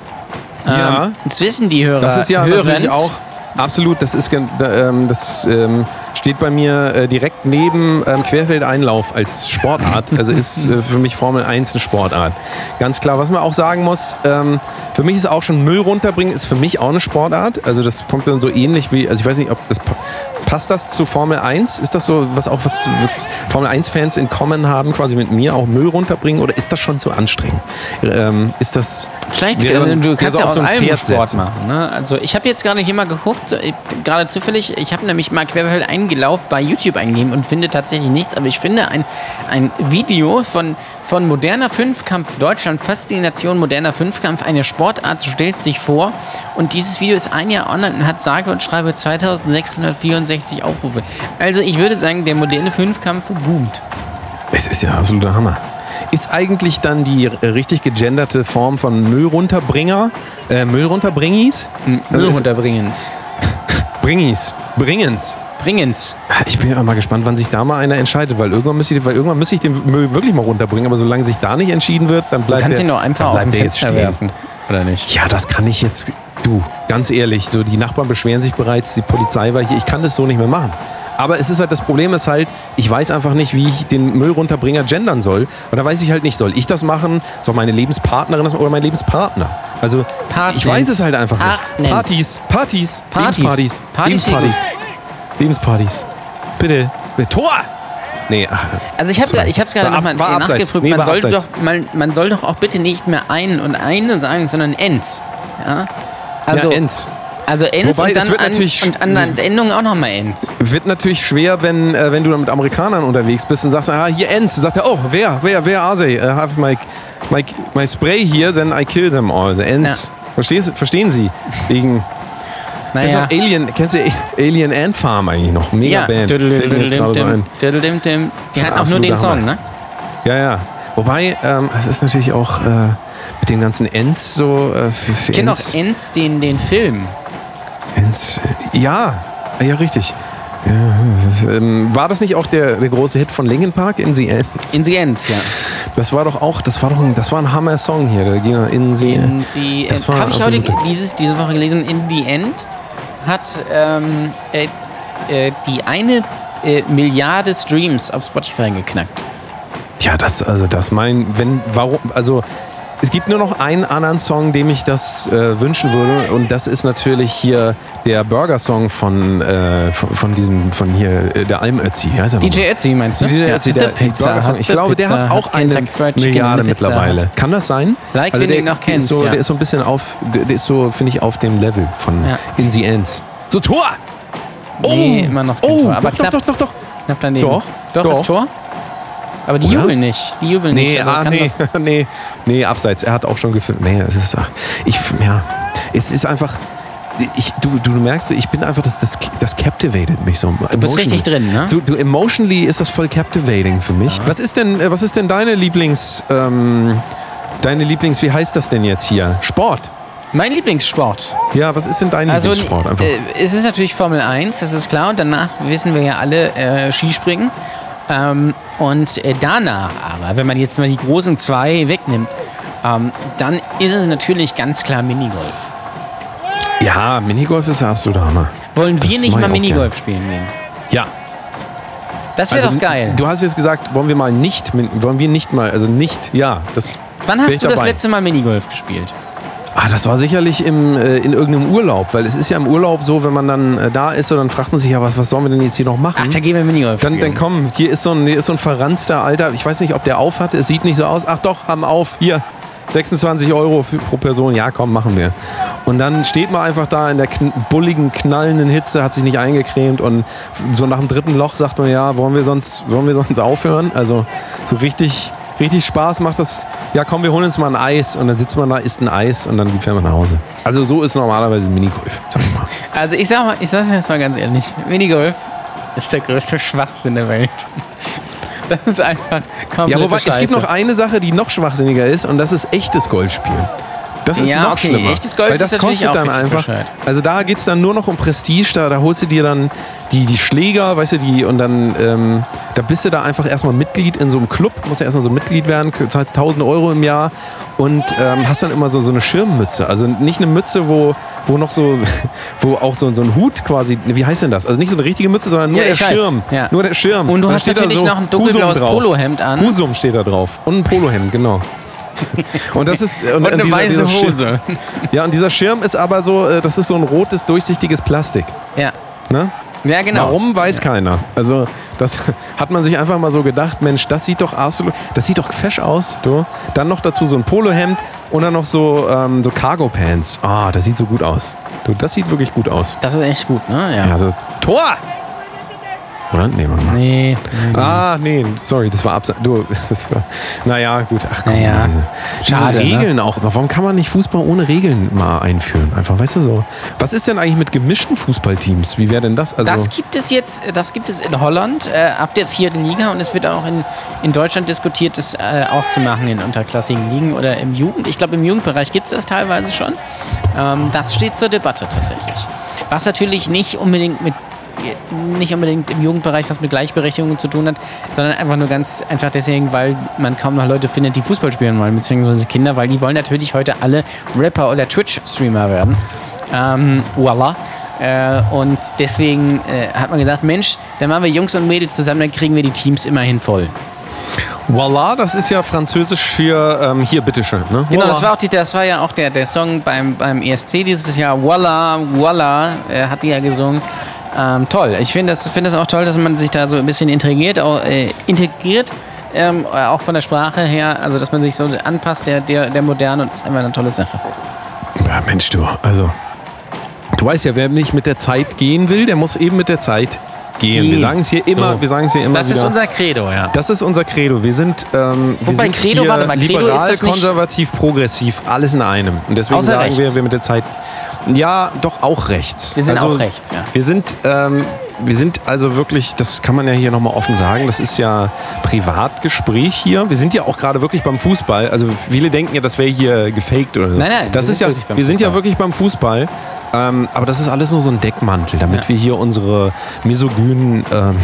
Ja. Ähm, das wissen die Hörer. das ist ja Hörens. natürlich auch absolut, das ist ähm, das ähm, steht bei mir äh, direkt neben ähm, Querfeldeinlauf als Sportart. Also ist äh, für mich Formel 1 eine Sportart. Ganz klar, was man auch sagen muss, ähm, für mich ist auch schon Müll runterbringen, ist für mich auch eine Sportart. Also das kommt dann so ähnlich wie, also ich weiß nicht, ob das passt das zu Formel 1? Ist das so, was auch was, was Formel 1-Fans in Common haben, quasi mit mir auch Müll runterbringen oder ist das schon zu anstrengend? Ähm, ist das. Vielleicht, wäre äh, du kannst ja auch so ein einen Pferd Sport setzen. machen. Ne? Also ich habe jetzt gerade hier mal geguckt, äh, gerade zufällig, ich habe nämlich mal Querfeld eingelaufen bei YouTube eingegeben und finde tatsächlich nichts, aber ich finde ein, ein Video von, von moderner Fünfkampf, Deutschland, Faszination moderner Fünfkampf, eine Sportart stellt sich vor und dieses Video ist ein Jahr online und hat sage und schreibe 2664 Aufrufe. Also ich würde sagen, der moderne Fünfkampf boomt. Es ist ja absoluter Hammer. ist eigentlich dann die richtig gegenderte Form von Müllrunterbringer, äh, Müllrunterbringis? Müll Also ist- runterbringens. Bringis, bringens. Bringens. Ich bin ja mal gespannt, wann sich da mal einer entscheidet, weil irgendwann müsste ich, weil irgendwann müsste ich den Müll wirklich mal runterbringen, aber solange sich da nicht entschieden wird, dann Du bleibt kannst der, ihn doch einfach auf jetzt Fenster werfen. Oder nicht? Ja, das kann ich jetzt. Du, ganz ehrlich, so die Nachbarn beschweren sich bereits, die Polizei war hier. Ich kann das so nicht mehr machen. Aber es ist halt, das Problem ist halt, ich weiß einfach nicht, wie ich den Müllrunterbringer gendern soll. Und da weiß ich halt nicht, soll ich das machen, soll meine Lebenspartnerin das machen oder mein Lebenspartner? Also, Partys. ich weiß es halt einfach nicht. Partners. Partys, Partys, Partys. Lebenspartys, Partys Lebenspartys, Lebenspartys. Bitte, bitte. Tor! Nee, ach, Also ich habe ich hab's gerade ab- nochmal nachgeprüft. Nee, man, soll abseits. doch, man, man soll doch auch bitte nicht mehr ein und eine sagen, sondern ens. Ja? Also, ja, Enz. also ens Wobei, und dann, wird an, natürlich- und an als Endung auch nochmal ens. Wird natürlich schwer, wenn, äh, wenn du dann mit Amerikanern unterwegs bist und sagst, ah, hier Ents. Sagt er, oh, wer, wer, wer are they? I have my, my, my spray here, then I kill them all. The Ents. Verstehst, verstehen Sie? Wegen, kennst du Naja. Alien, kennst du Alien Ant Farm eigentlich noch? Mega Ja. Band. Die hatten auch nur den Song, ne? Ja, ja. Wobei, ähm, es ist natürlich auch äh, mit den ganzen Ents so. Äh, Ich kenne auch Ents, den, den Film. Ents. Ja, ja, richtig. Ja, das ist, ähm, war das nicht auch der, der große Hit von Linkin Park, In the Ends? In the Ends, ja. Das war doch auch, das war doch ein, das war ein Hammer-Song hier. Der ging in sie. In the Das End. Habe ich heute dieses, diese Woche gelesen. In the End hat ähm, äh, äh, die eine äh, Milliarde Streams auf Spotify geknackt. Ja, das, also das mein, wenn, warum, also es gibt nur noch einen anderen Song, dem ich das äh, wünschen würde und das ist natürlich hier der Burger-Song von, äh, von, von diesem, von hier, äh, der Almötzi. DJ Ötzi meinst du? DJ Ötzi, der Burger-Song. Ich glaube, der Pizza, hat auch eine Milliarde mittlerweile. Kann das sein? Like, also wenn der du ihn noch kennst, so, ja. Der ist so ein bisschen auf, der der ist so, finde ich, auf dem Level von Ja. In the Ends. So, Tor! Nee, immer noch oh, Tor, aber doch, knapp. doch, doch, doch, doch. Knapp daneben. Doch, Doch, doch. ist Tor. Aber die Oder? jubeln nicht. Die jubeln Nee, nicht. Also ah, nee, nee, nee, abseits. Er hat auch schon gefilmt. Nee, es ist, ich, ja, es ist einfach, ich, du, du merkst, ich bin einfach, das, das, das captivated mich so. Du bist richtig drin, ne? Du, du, emotionally ist das voll captivating für mich. Was ist denn, äh, was ist denn deine Lieblings, ähm, deine Lieblings, wie heißt das denn jetzt hier? Sport. Mein Lieblingssport. Ja, was ist denn dein Also, Lieblingssport? Einfach. äh, es ist natürlich Formel 1, das ist klar. Und danach wissen wir ja alle äh, Skispringen. Ähm, und äh, danach aber, wenn man jetzt mal die großen zwei wegnimmt, ähm, dann ist es natürlich ganz klar Minigolf. ja, Minigolf ist der absolute Hammer. Wollen Das wir nicht mal Minigolf spielen gehen? Ja. Das wäre doch geil. Du hast jetzt gesagt, wollen wir mal nicht, wollen wir nicht mal, also nicht, ja, das. Wann hast du das dabei. letzte Mal Minigolf gespielt? Ah, das war sicherlich im, äh, in irgendeinem Urlaub, weil es ist ja im Urlaub so, wenn man dann äh, da ist, und dann fragt man sich ja, was, was sollen wir denn jetzt hier noch machen? Ach, da gehen wir Minigolf dann, dann komm, hier ist so, ein, hier ist so ein verranzter Alter, ich weiß nicht, ob der auf hat, es sieht nicht so aus. Ach doch, haben auf, hier, 26 Euro für, pro Person, ja komm, machen wir. Und dann steht man einfach da in der kn bulligen, knallenden Hitze, hat sich nicht eingecremt und so nach dem dritten Loch sagt man, ja, wollen wir sonst, wollen wir sonst aufhören? Also so richtig, richtig Spaß macht das, ja komm, wir holen uns mal ein Eis und dann sitzt man da, isst ein Eis und dann fährt man nach Hause. Also so ist normalerweise Minigolf, sag ich mal. Also ich sag mal, ich sag's jetzt mal ganz ehrlich, Minigolf ist der größte Schwachsinn der Welt. Das ist einfach komplette Ja, wobei, Scheiße. es gibt noch eine Sache, die noch schwachsinniger ist und das ist echtes Golfspielen. Das ist Ja, noch okay, schlimmer. echtes Golf weil das kostet dann einfach. bescheuert. Also da geht es dann nur noch um Prestige, da, da holst du dir dann die, die Schläger, weißt du, die und dann ähm, da bist du da einfach erstmal Mitglied in so einem Club, musst ja erstmal so Mitglied werden, zahlst 1000 Euro im Jahr und ähm, hast dann immer so, so eine Schirmmütze. Also nicht eine Mütze, wo, wo noch so, wo auch so, so ein Hut quasi, wie heißt denn das? Also nicht so eine richtige Mütze, sondern nur Ja, der. Schirm. Ja. Nur der Schirm. Und du dann hast natürlich so noch ein dunkelblaues. Polohemd an. Husum steht da drauf. Und ein Polohemd, genau. Und das ist und, Und eine dieser, weiße dieser Schirm- Hose. Ja, und dieser Schirm ist aber so, äh, das ist so ein rotes, durchsichtiges Plastik. Ja. Ne? Ja, genau. Warum, weiß keiner. Also, das hat man sich einfach mal so gedacht, Mensch, das sieht doch absolut, das sieht doch fesch aus. Du. Dann noch dazu so ein Polohemd und dann noch so, ähm, so Cargo-Pants. Ah, das sieht so gut aus. Du, das sieht wirklich gut aus. Das ist echt gut, ne? Ja. Ja, also, Tor! Oder? Nee, warte mal. Nee. Ah, nee, sorry, das war abseits. Du, das war, naja, gut. Ach komm, Naja. diese, diese Schade, ne? Regeln auch immer. Warum kann man nicht Fußball ohne Regeln mal einführen? Einfach, weißt du so. Was ist denn eigentlich mit gemischten Fußballteams? Wie wäre denn das? Also, Das gibt es jetzt, das gibt es in Holland äh, ab der vierten Liga und es wird auch in, in Deutschland diskutiert, das äh, auch zu machen in unterklassigen Ligen oder im Jugend. Ich glaube, im Jugendbereich gibt es das teilweise schon. Ähm, das steht zur Debatte tatsächlich. Was natürlich nicht unbedingt mit nicht unbedingt im Jugendbereich was mit Gleichberechtigung zu tun hat, sondern einfach nur ganz einfach deswegen, weil man kaum noch Leute findet, die Fußball spielen wollen, beziehungsweise Kinder, weil die wollen natürlich heute alle Rapper oder Twitch-Streamer werden. Ähm, voila. Äh, und deswegen äh, hat man gesagt, Mensch, dann machen wir Jungs und Mädels zusammen, dann kriegen wir die Teams immerhin voll. Voila, das ist ja französisch für ähm, hier, bitteschön. Ne? Genau, das war, auch die, das war ja auch der, der Song beim, beim ESC dieses Jahr. Voila, voila, äh, hat die ja gesungen. Ähm, toll. Ich finde das, find das auch toll, dass man sich da so ein bisschen integriert, auch, äh, integriert ähm, auch von der Sprache her, also dass man sich so anpasst der, der, der Moderne und das ist einfach eine tolle Sache. Ja, Mensch, du, also. Du weißt ja, wer nicht mit der Zeit gehen will, der muss eben mit der Zeit gehen. Wir Gehen. sagen es hier immer, So. wir sagen es hier immer Das wieder. ist unser Credo, ja. Das ist unser Credo. Wir sind, ähm, wir Wobei sind Credo, hier warte mal, Credo liberal, konservativ, progressiv, alles in einem. Und deswegen sagen rechts. wir, wir mit der Zeit. Ja, doch auch rechts. Wir sind auch rechts, ja. Wir sind, ähm, wir sind also wirklich, das kann man ja hier nochmal offen sagen, das ist ja Privatgespräch hier. Wir sind ja auch gerade wirklich beim Fußball. Also viele denken ja, das wäre hier gefaked oder so. Nein, nein, das wir ist sind ja, wir sind ja wirklich beim Fußball. Ähm, aber das ist alles nur so ein Deckmantel, damit Ja. wir hier unsere misogynen, ähm,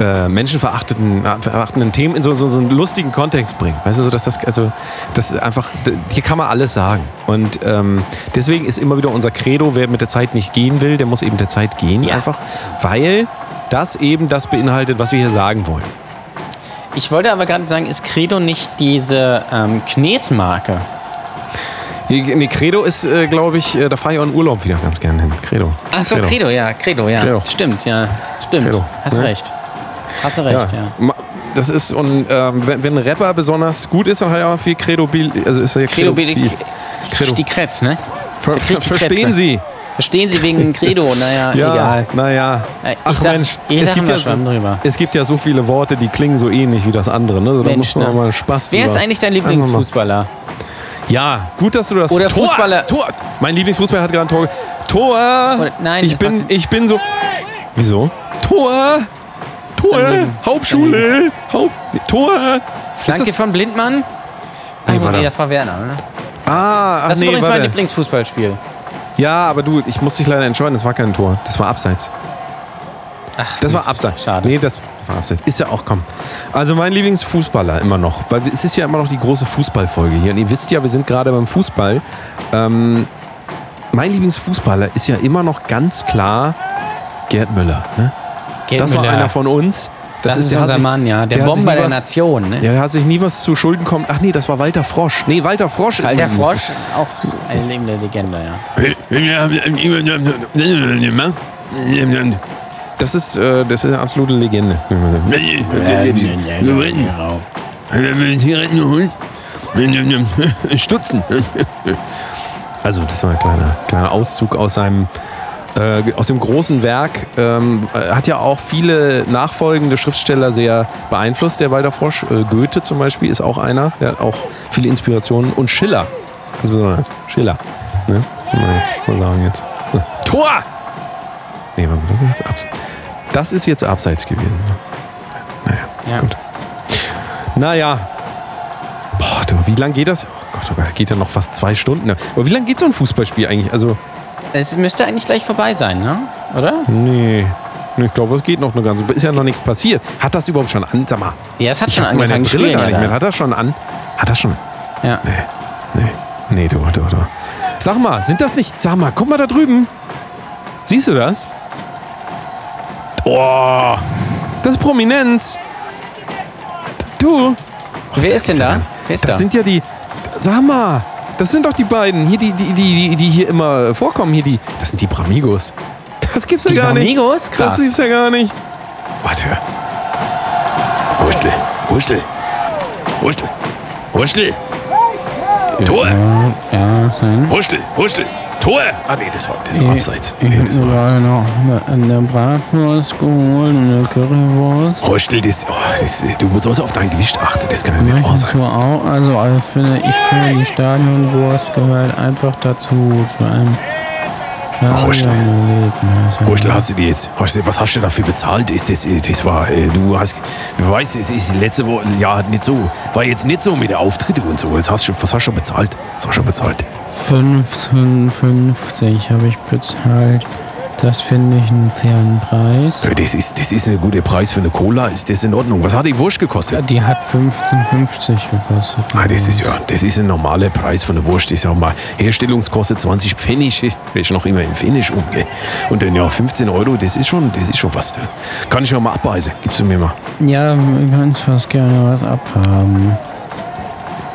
äh, menschenverachtenden äh, verachtenden Themen in so, so, so einen lustigen Kontext bringen. Weißt du, so, dass das, also, das einfach, hier kann man alles sagen. Und ähm, deswegen ist immer wieder unser Credo, wer mit der Zeit nicht gehen will, der muss eben der Zeit gehen, Ja. einfach, weil das eben das beinhaltet, was wir hier sagen wollen. Ich wollte aber gerade sagen, ist Credo nicht diese ähm, Knetmarke? Nee, Credo ist, äh, glaube ich, äh, da fahre ich auch in Urlaub wieder ganz gerne hin. Credo. Ach so, Credo, ja, Credo, ja. Credo. Stimmt, ja. Stimmt. Credo, Hast ne? recht. Hast du recht, ja. Ma- Das ist, und ähm, wenn, wenn ein Rapper besonders gut ist, dann hat er auch viel Credo, also ist er Credo, Credo, Credo, Credo. die Kretz, ne? Ver, die verstehen. Sie? Verstehen Sie wegen Credo? Naja, Ja, egal. naja. Äh, Ach sag- Mensch, es gibt, ja so, drüber. es gibt ja so viele Worte, die klingen so ähnlich wie das andere. Ne? So, da Mensch, muss man ne? auch mal Spaß Wer ist eigentlich dein Lieblingsfußballer? Ja, gut, dass du das Oder Tor, Fußballer- Tor. Mein Lieblingsfußballer hat gerade ein Tor. Tor! Oder- nein, ich bin, war- ich bin so. Wieso? Tor! Tor! Hauptschule! Haupt, Tor! Flanke von Blindmann? Ach, Nee, nee, das war Werner, ne? ah, ach Das ist nee, übrigens mein warte. Lieblingsfußballspiel. Ja, aber du, ich muss dich leider entscheiden, das war kein Tor. Das war abseits. Ach, Das war Mist. abseits. Schade. Nee, das war abseits. Ist ja auch, komm. Also mein Lieblingsfußballer immer noch. Weil es ist ja immer noch die große Fußballfolge hier. Und ihr wisst ja, wir sind gerade beim Fußball. Ähm, mein Lieblingsfußballer ist ja immer noch ganz klar Gerd Müller. Ne? Gerd Das war Müller. einer von uns. Das, ist, der hat unser sich- Mann, ja. Der, der Bomber der was- Nation, ne? Ja, der hat sich nie was zu Schulden kommen. Ach nee, das war Walter Frosch. Nee, Walter Frosch ist Walter mein Frosch, auch eine lebende Legende, ja. Das ist, äh, das ist eine absolute Legende. Stutzen. Also, das war ein kleiner, kleiner Auszug aus seinem äh, aus dem großen Werk. Ähm, äh, hat ja auch viele nachfolgende Schriftsteller sehr beeinflusst, der Walter Frosch. Äh, Goethe zum Beispiel ist auch einer. Der hat auch viele Inspirationen. Und Schiller. Ganz besonders. Schiller. Ne? Kann man jetzt mal sagen jetzt. So. Tor! Nee, mal, das ist jetzt abseits. Das ist jetzt abseits gewesen. Naja, Ja. gut. Naja. Boah, du, wie lange geht das? Oh Gott, oh Gott, geht ja noch fast zwei Stunden. Aber wie lange geht so ein Fußballspiel eigentlich? Also, Es müsste eigentlich gleich vorbei sein, ne? Oder? nee. Ich glaube, es geht noch eine ganze. Ist ja noch nichts passiert. Hat das überhaupt schon an? Sag mal. Ja, es hat schon habe meine angefangen. Brille gar nicht mehr. Hat das schon an? Hat das schon? Ja. Nee. Nee. Nee, du, du, du. Sag mal, sind das nicht. Sag mal, guck mal da drüben. Siehst du das? Oh. Das ist Prominenz. Du. Wer ist denn da? Wer ist das da? sind ja die. Sag mal, das sind doch die beiden hier, die, die, die, die hier immer vorkommen. Hier die. Das sind die Bramigos. Das gibt's ja Die gar nicht. Bramigos? Krass. Das gibt's ja gar nicht. Warte. Wurstel, Wurstel, Wurstel, Wurstel. Tor, Ja. Wurstel, Wurstel, Tor! Ah, nee, das war, das war abseits. Nee, das war. gerade noch eine, eine Bratwurst geholt und eine Currywurst. Hostel, das, oh, das, du musst also auf dein Gewicht achten, das kann ja nicht wahr sein. auch? Also, ich finde, ich finde, die Stadionwurst gehört einfach dazu, zu einem Hostel. Hostel, hast du die jetzt, hast was hast du dafür bezahlt? Ist das, das war, äh, du hast, du weißt, es ist letzte Woche, Jahr nicht so, war jetzt nicht so mit den Auftritten und so. Was hast du, was hast du bezahlt? Was hast du schon bezahlt? 15,50 habe ich bezahlt. Das finde ich einen fairen Preis. Ja, Das ist, das ist ein guter Preis für eine Cola, ist das in Ordnung? Was hat die Wurst gekostet? Die hat 15,50 gekostet. Ah, das ist ja, das ist ein normaler Preis von der Wurst. Ich sag mal, Herstellungskosten 20 Pfennig, ich ich noch immer im Pfennig umgehe. Und dann ja, 15 Euro, das ist schon, das ist schon was. Kann ich ja mal abbeißen. Gibst du mir mal? Ja, kannst fast gerne was abhaben.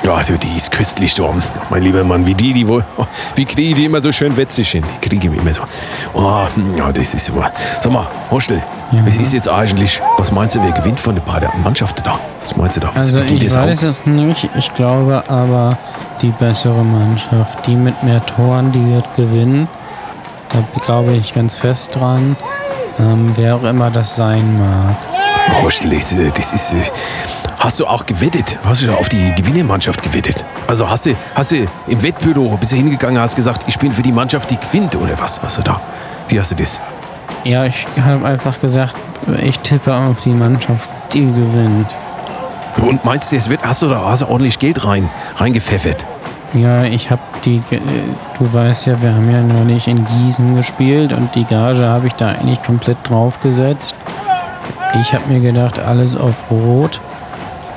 Ja, also die ist köstlich, du. Mein lieber Mann, wie die, die wohl, oh, wie kriege die immer so schön wetzig hin? Die kriege ich immer so. Oh, ja, das ist aber. Sag mal, Hostel, Ja. was ist jetzt eigentlich, was meinst du, wer gewinnt von den beiden Mannschaften da? Was meinst du da? Was, Also ich weiß aus? es nicht. Ich glaube aber, die bessere Mannschaft, die mit mehr Toren, die wird gewinnen. Da glaube ich ganz fest dran. Ähm, wer auch immer das sein mag. Hostel, das, äh, das ist. Hast du auch gewettet? Hast du da auf die Gewinnermannschaft gewettet? Also hast du, hast du im Wettbüro bist du hingegangen, hast gesagt, ich bin für die Mannschaft, die gewinnt oder was? Hast du da? Wie hast du das? Ja, ich habe einfach gesagt, ich tippe auf die Mannschaft, die gewinnt. Und meinst du, das wird, hast du da hast du ordentlich Geld rein, reingepfeffert? Ja, ich habe die, du weißt ja, wir haben ja neulich in Gießen gespielt und die Gage habe ich da eigentlich komplett draufgesetzt. Ich habe mir gedacht, alles auf Rot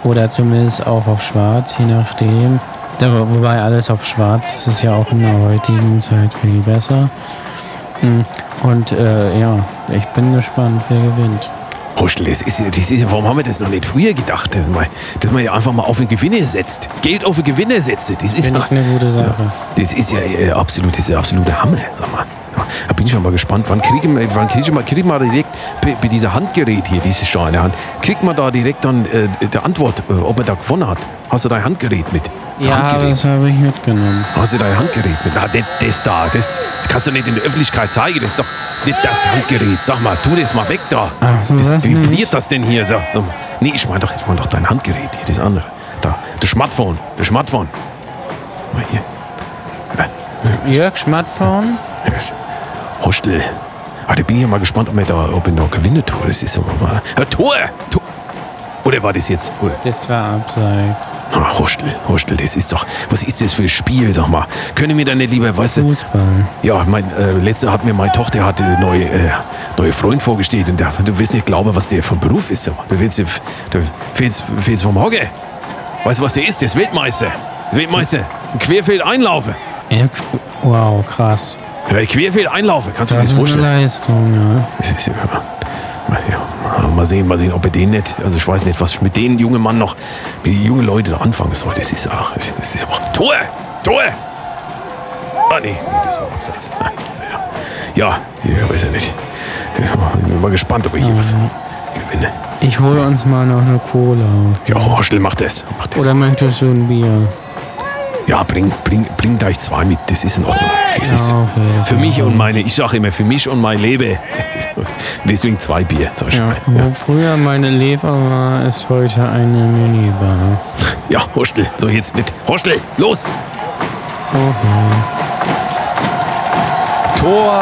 oder zumindest auch auf Schwarz, je nachdem. Wobei alles auf Schwarz, das ist ja auch in der heutigen Zeit viel besser. Mm, Und äh, ja, ich bin gespannt, wer gewinnt. Hostel, das ist, ja- das ist, ja- warum haben wir das noch nicht früher gedacht? Dass man, dass man ja einfach mal auf den Gewinner setzt. Geld auf den Gewinner setzt. Das ist ja, eine gute Sache. das ist ja äh, absolut, das ist ja absoluter Hammer. Sag mal. Ja, da bin ich schon mal gespannt. Wann kriegen wir, wann kriegen wir, kriegen wir direkt bei, dieser Handgerät hier, dieses schon in der Hand, kriegt man da direkt dann äh, die Antwort, äh, ob man da gewonnen hat? Hast du dein Handgerät mit? Dein Ja, Handgerät. das habe ich mitgenommen. Hast du dein Handgerät mit? Na, das, das da, das, das kannst du nicht in der Öffentlichkeit zeigen. Das ist doch nicht das Handgerät. Sag mal, tu das mal weg da. Ach so, das, wie vibriert nicht? das denn hier? So, so. Nee, ich meine doch, ich mein doch dein Handgerät hier, das andere. Da, das Smartphone, das Smartphone. Mal hier. Jörg Schmattphone? Hostel. Ah, da bin ich ja mal gespannt, ob ich da, ob ich da gewinnen tue. Das ist aber mal. Ja, Tor! Tor! Oder war das jetzt? Oder? Das war abseits. Ah, Hostel, Hostel, das ist doch. Was ist das für ein Spiel, sag mal? Können wir da nicht lieber, weißt du, Fußball. Ja, mein äh, letzter hat mir meine Tochter hatte neue äh, neue Freund vorgestellt und der, du wirst nicht glauben, was der von Beruf ist. Du willst, du willst vom Hogge. Weißt du, was der ist? Der ist Weltmeister. Das Weltmeister. Ein Querfeld einlaufen. Ja, wow, krass. Ja, Querfeld einlaufen. Kannst du dir Das ist eine vorstellen? Leistung, ja. Das ist, ja, mal, ja, mal sehen, mal sehen, ob er den nicht. Also ich weiß nicht, was ich mit den jungen Mann noch, mit den jungen Leuten da anfangen soll. Das ist auch, das ist auch Tor, Tor. Ah nee, nee, das war abseits. Ah, Ja, ja, ja weiß ja nicht. Ich bin mal gespannt, ob ich hier was gewinne. Ich hole uns mal noch eine Cola. Ja, Hostel, mach das. Mach das. Oder möchtest du ein Bier? Ja, bring, bring, bring gleich zwei mit. Das ist in Ordnung. Das ist Ja, okay, für mich und meine, ich sage immer, für mich und mein Leben. Deswegen zwei Bier, sag ich Ja, mal. wo früher meine Leber war, ist heute eine Minibar. Ja, Hostel, so jetzt nicht. Hostel, los! Tor!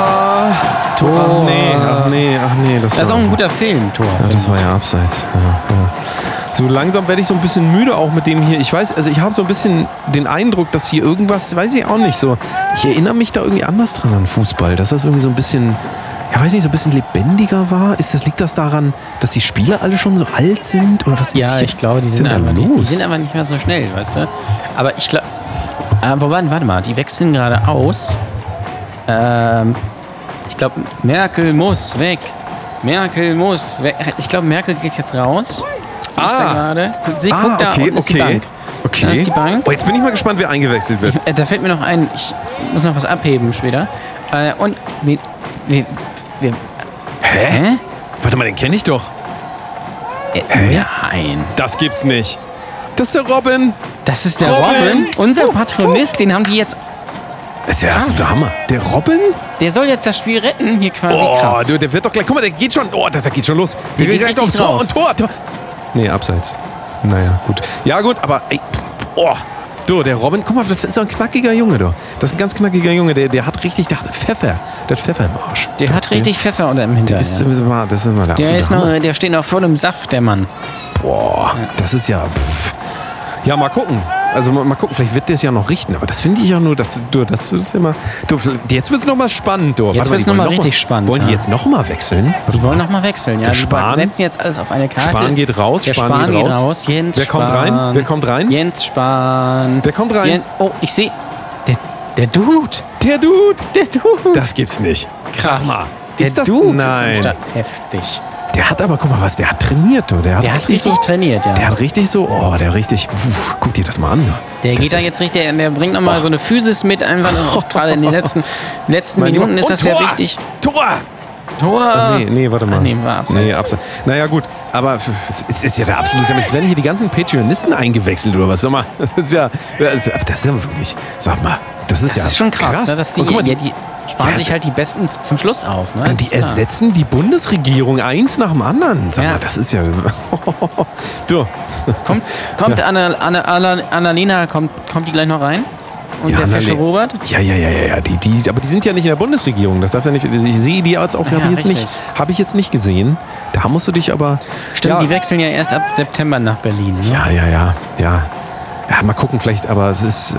Tor! Ach nee, ach nee, ach nee. Das, Das ist auch ein guter Film, Tor. ja, das war ja abseits. Ja, ja. So langsam werde ich so ein bisschen müde auch mit dem hier. Ich weiß, also ich habe so ein bisschen den Eindruck, dass hier irgendwas, weiß ich auch nicht, so. Ich erinnere mich da irgendwie anders dran an Fußball, dass das irgendwie so ein bisschen, ja weiß nicht, so ein bisschen lebendiger war. Ist das, liegt das daran, dass die Spieler alle schon so alt sind? Oder was ist Ja, hier? ich glaube, die sind, da einfach, die, die sind aber nicht mehr so schnell, weißt du? Aber ich glaube. Äh, wobei, warte mal, die wechseln gerade aus. Ähm, ich glaube, Merkel muss weg. Merkel muss weg. Ich glaube, Merkel geht jetzt raus. Sehe ich da Ah. gerade. Sie Ah, guckt da, okay, unten ist die okay. Bank. Okay. Da ist die Bank. Oh, jetzt bin ich mal gespannt, wer eingewechselt wird. Äh, Da fällt mir noch ein, ich muss noch was abheben später. Äh, und wir, wir, wir, Hä? hä? Warte mal, den kenne ich doch. Äh, Nein. Das gibt's nicht. Das ist der Robin. Das ist der Robin. Robin, unser Patronist, den haben die jetzt. Das ist ja Krass. absoluter Hammer. Der Robin? Der soll jetzt das Spiel retten, hier quasi Oh, krass. du, der wird doch gleich. Guck mal, der geht schon. Oh, das, da geht schon los. Der geht direkt richtig aufs Tor und Tor, Tor. Nee, abseits. Naja, gut. Ja, gut, aber ey, oh. Du, der Robin, guck mal, das ist so ein knackiger Junge, du. Das ist ein ganz knackiger Junge, der, der hat richtig, der hat Pfeffer. Der hat Pfeffer im Arsch. der hat richtig Pfeffer unter dem Hintern. Das ist, das ist mal, das ist mal der Der, ist noch, der steht noch voll im Saft, der Mann. Boah, das ist ja. Pff. Ja, mal gucken. Also mal, mal gucken, vielleicht wird der es ja noch richten, aber das finde ich ja nur, das, du, das ist immer. Du, jetzt wird es nochmal spannend, du. Jetzt Warte wird's die noch mal wollen richtig spannend, Wollen die jetzt nochmal wechseln? Die wollen noch mal wechseln. Ja, Der die Spahn- setzen jetzt alles auf eine Karte. Spahn geht raus, Der Spahn Spahn, geht raus. raus. Jens Wer kommt Spahn. rein? Wer kommt rein? Jens Spahn. Wer kommt rein? Jen oh, ich sehe. Der, der Dude. Der Dude! Der Dude. Das gibt's nicht. Krass. Sag mal. Der ist das, Dude Nein. Heftig. Der hat aber, guck mal was, der hat trainiert, du. Der hat, Der hat richtig, richtig so, trainiert, ja. Der hat richtig so, oh, der richtig, pf, guck dir das mal an. Der das geht da jetzt richtig, der, der bringt nochmal so eine Physis mit, einfach auch gerade in den letzten, letzten Mein Minuten ist das sehr Tor! wichtig. Tor! Tor! Nee, nee, warte mal. Ach, nee, war abseits. Nee, abseits. Naja, gut. Aber es ist ja der absolute. Jetzt werden hier die ganzen Patreonisten eingewechselt oder was? Sag mal. Das ist ja. Das ist, das ja wirklich. Sag mal. Das ist Das ja. ist schon krass, Ne, dass die, mal, ja, die sparen Ja, sich halt die Besten zum Schluss auf. Ne? Die ersetzen die Bundesregierung eins nach dem anderen. Sag Ja. mal, das ist ja. du. Kommt, kommt Anna, Anna, Anna, Annalena, kommt, kommt die gleich noch rein? Und Ja, der fesche Robert? Ja, ja, ja, ja, ja. Die, die, aber die sind ja nicht in der Bundesregierung. Das darf ja nicht. Ich sehe die jetzt auch. Ja, habe ich jetzt nicht. Habe ich jetzt nicht gesehen. Da musst du dich aber. Stimmt, ja, die wechseln ja erst ab September nach Berlin. Ne? Ja, ja, ja, ja. Ja, mal gucken, vielleicht, aber es ist. Äh,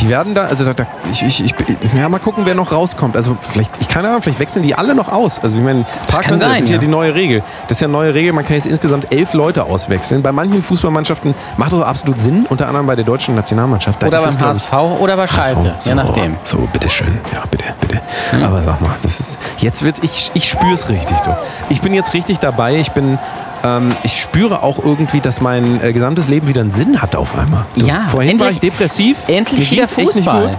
die werden da, also da, da ich, ich, ich, ja, mal gucken, wer noch rauskommt. Also vielleicht, ich keine Ahnung, vielleicht wechseln die alle noch aus. Also ich meine, Parkmann, sein, das ist ja ja. die neue Regel. Das ist ja eine neue Regel, man kann jetzt insgesamt elf Leute auswechseln. Bei manchen Fußballmannschaften macht das auch absolut Sinn, unter anderem bei der deutschen Nationalmannschaft. Da Oder beim HSV oder bei Schalke, so, je nachdem. So, bitteschön. Ja, bitte, bitte. Aber sag mal, das ist. Jetzt wird's. Ich, ich spüre es richtig, du. Ich bin jetzt richtig dabei. Ich bin. Ähm, ich spüre auch irgendwie, dass mein äh, gesamtes Leben wieder einen Sinn hat auf einmal. Du, Ja, vorhin war endlich- ich depressiv. Endlich wieder Fußball.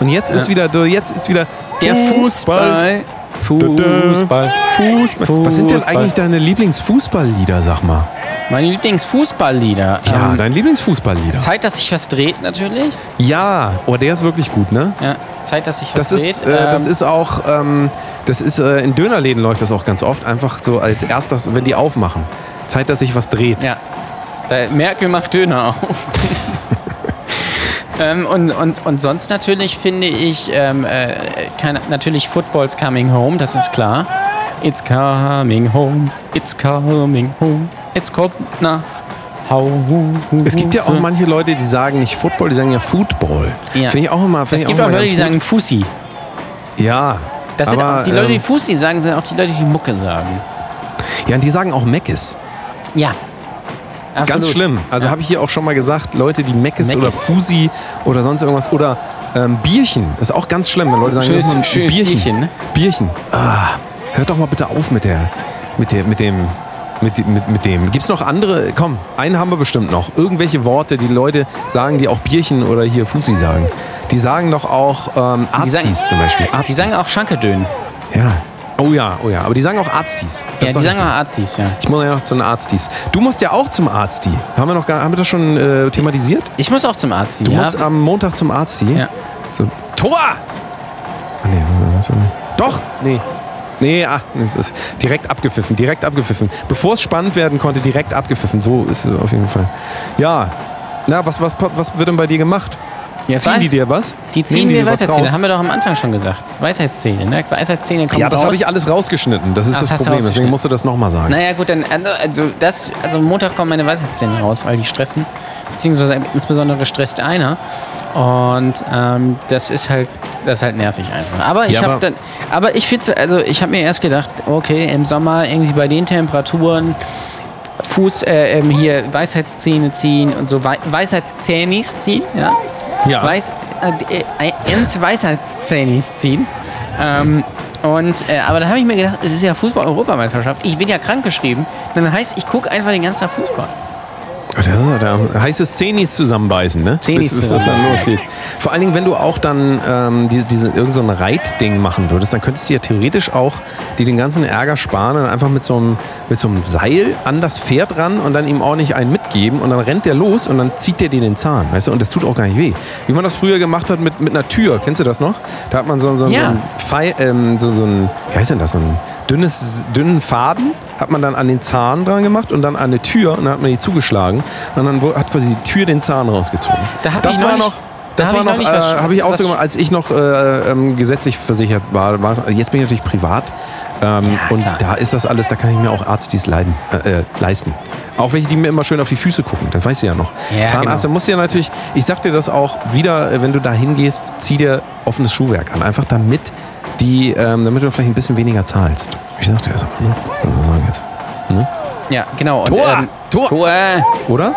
Und jetzt ist wieder, jetzt ist wieder Der Fußball. Fußball. Fußball. Was sind denn Fußball. eigentlich deine Lieblingsfußballlieder, sag mal? Meine Lieblingsfußballlieder. Ja, Ähm, dein Lieblingsfußballlieder. Zeit, dass sich was dreht, natürlich. Ja, oh, der ist wirklich gut, ne? Ja, Zeit, dass sich was Das dreht. ist, äh, das Ähm, ist auch, ähm, das ist, äh, in Dönerläden läuft das auch ganz oft, einfach so als erstes, wenn die aufmachen. Zeit, dass sich was dreht. Ja. Äh, Merkel macht Döner auf. ähm, und, und, und sonst natürlich finde ich, ähm, äh, keine, natürlich Football's coming home, das ist klar. It's coming home, it's coming home, es kommt nach. Es gibt ja auch manche Leute, die sagen nicht Football, die sagen ja Football. Ja. Finde ich auch immer. Es gibt auch auch Leute, die ganz sagen Fussi. Ja. Das sind aber, auch, die Leute, die ähm, Fussi sagen, sind auch die Leute, die Mucke sagen. Ja, und die sagen auch Meckes. Ja. Ganz Absolut. schlimm. Also Ja. habe ich hier auch schon mal gesagt, Leute, die Meckes, Meckes. oder Fusi oder sonst irgendwas oder ähm, Bierchen. ist auch ganz schlimm, wenn Leute sagen, Schönes- "Mach mal ein schönes Bierchen. Bierchen, ne? Bierchen. Ah, hört doch mal bitte auf mit der, mit der, mit dem, mit, mit, mit dem. Gibt's noch andere? Komm, einen haben wir bestimmt noch. Irgendwelche Worte, die Leute sagen, die auch Bierchen oder hier Fusi sagen. Die sagen doch auch ähm, Die sagen- Arztis zum Beispiel. Die Arztis. sagen auch Schankedön. Ja. Oh ja, oh ja. Aber die sagen auch Arztis. Das Ja, die sagen auch. Arztis, ja. Ich muss ja noch zu den Arztis. Du musst ja auch zum Arzti. Haben wir noch gar, haben wir das schon äh, thematisiert? Ich muss auch zum Arzt. Du ja. musst am Montag zum Arzti. Ja. So. Tor! Ah, nee, was soll- Doch! Nee. Nee, ah, es ist direkt abgepfiffen, direkt abgepfiffen. Bevor es spannend werden konnte, direkt abgepfiffen. So ist es auf jeden Fall. Ja. Na, was, was, was wird denn bei dir gemacht? Jetzt Ziehen die dir was? Die ziehen mir Weisheitszähne, haben wir doch am Anfang schon gesagt. Weisheitszähne, ne? Weisheitszähne kommen Ja, das habe ich alles rausgeschnitten. Das ist Ach, das das Problem. Deswegen musst du das nochmal sagen. Naja, gut, dann, also, also, das, also Montag kommen meine Weisheitszähne raus, weil die stressen. Beziehungsweise insbesondere stresst einer. Und ähm, das ist halt, das ist halt nervig einfach. Aber ich Ja, habe dann, aber ich finde, also ich habe mir erst gedacht, okay, im Sommer irgendwie bei den Temperaturen Fuß, äh, ähm, hier Weisheitszähne ziehen und so, Wei Weisheitszähnis ziehen, ja. Ja. Weiß, äh, äh, ins Weisheitszähnis ziehen. Ähm, und, äh, aber da habe ich mir gedacht, es ist ja Fußball-Europameisterschaft. Ich bin ja krankgeschrieben. Dann heißt, ich gucke einfach den ganzen Tag Fußball. Da, da heißt es Zenis zusammenbeißen, ne? Zenis Bis- bis das dann zusammenbeißen. losgeht. Vor allen Dingen, wenn du auch dann ähm, diese, diese, irgend so ein Reitding machen würdest, dann könntest du ja theoretisch auch dir den ganzen Ärger sparen und einfach mit so, einem, mit so einem Seil an das Pferd ran und dann ihm ordentlich einen mitgeben und dann rennt der los und dann zieht der dir den Zahn, weißt du? Und das tut auch gar nicht weh. Wie man das früher gemacht hat mit, mit einer Tür, kennst du das noch? Da hat man so, so, so, Ja. ein Pfeil, ähm, so, so ein, wie heißt denn das, so ein dünnes, dünnen Faden hat man dann an den Zahn dran gemacht und dann an eine Tür und dann hat man die zugeschlagen und dann hat quasi die Tür den Zahn rausgezogen. Da das war noch, da das hab war noch, was- äh, habe ich auch so gemacht, als ich noch äh, ähm, gesetzlich versichert war. Jetzt bin ich natürlich privat ähm, Ja, und da ist das alles, da kann ich mir auch Arztdienst leiden, äh, äh, leisten. Auch welche, die mir immer schön auf die Füße gucken, das weißt du ja noch. Ja, Zahnarzt, genau. da musst du ja natürlich, ich sag dir das auch wieder, äh, wenn du da hingehst, zieh dir offenes Schuhwerk an. Einfach damit, die, ähm, damit du vielleicht ein bisschen weniger zahlst. Ich sag dir das aber, ne? Was sagen jetzt? Ne? Ja, genau. Und, Tor! Ähm, Tor! Tor! Oder?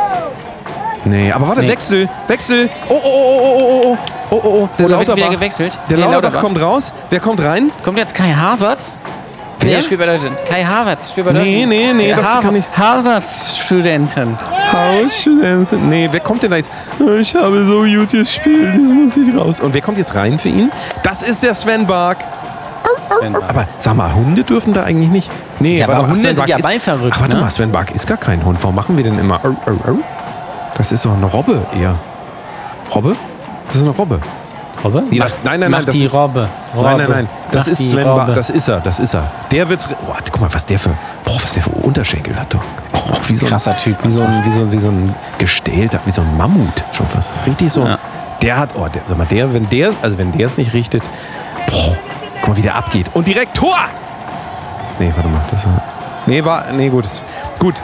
Nee, aber warte, Nee. Wechsel, Wechsel. Oh, oh, oh, oh, oh, oh, oh, oh, oh. Der Oder wird wieder gewechselt? Der Nee, Lauterbach Lauterbach. kommt raus. Wer kommt rein? Kommt jetzt Kai Havertz? Wer? Nee, spielt bei Deutschland. Kai Havertz spielt bei Nee, Deutschland. nee, nee, Der das Harvard- kann ich- Harvard-Studenten. Hausstudent. Nee, wer kommt denn da jetzt? Ich habe so gut gespielt, jetzt muss ich raus. Und wer kommt jetzt rein für ihn? Das ist der Sven Bark. Aber sag mal, Hunde dürfen da eigentlich nicht. Nee, Ja, aber mal, Hunde Sven sind Bark ja ballverrückt, Ach, warte ne? mal, Sven Bark ist gar kein Hund. Warum machen wir denn immer? Das ist doch eine Robbe eher. Robbe? Das ist eine Robbe. Robbe? Nee, das- nein, nein, nein, das die ist- Robbe. Robbe. Nein, nein, nein. Das Mach ist die Sven Robbe. Das ist er, das ist er. Der wird's. Oh, guck mal, was der für. Boah, was der für Unterschenkel hat doch. Oh, wie so ein, Krasser Typ. Wie so ein, wie so, wie so ein gestählter, wie so ein Mammut. Schon fast. Richtig so. Ja. Der hat, oh, der, sag mal, der, wenn der, also wenn der es nicht richtet, boah, guck mal, wie der abgeht. Und direkt Tor! Nee, warte mal. Das war, nee, war, nee, gut. Gut.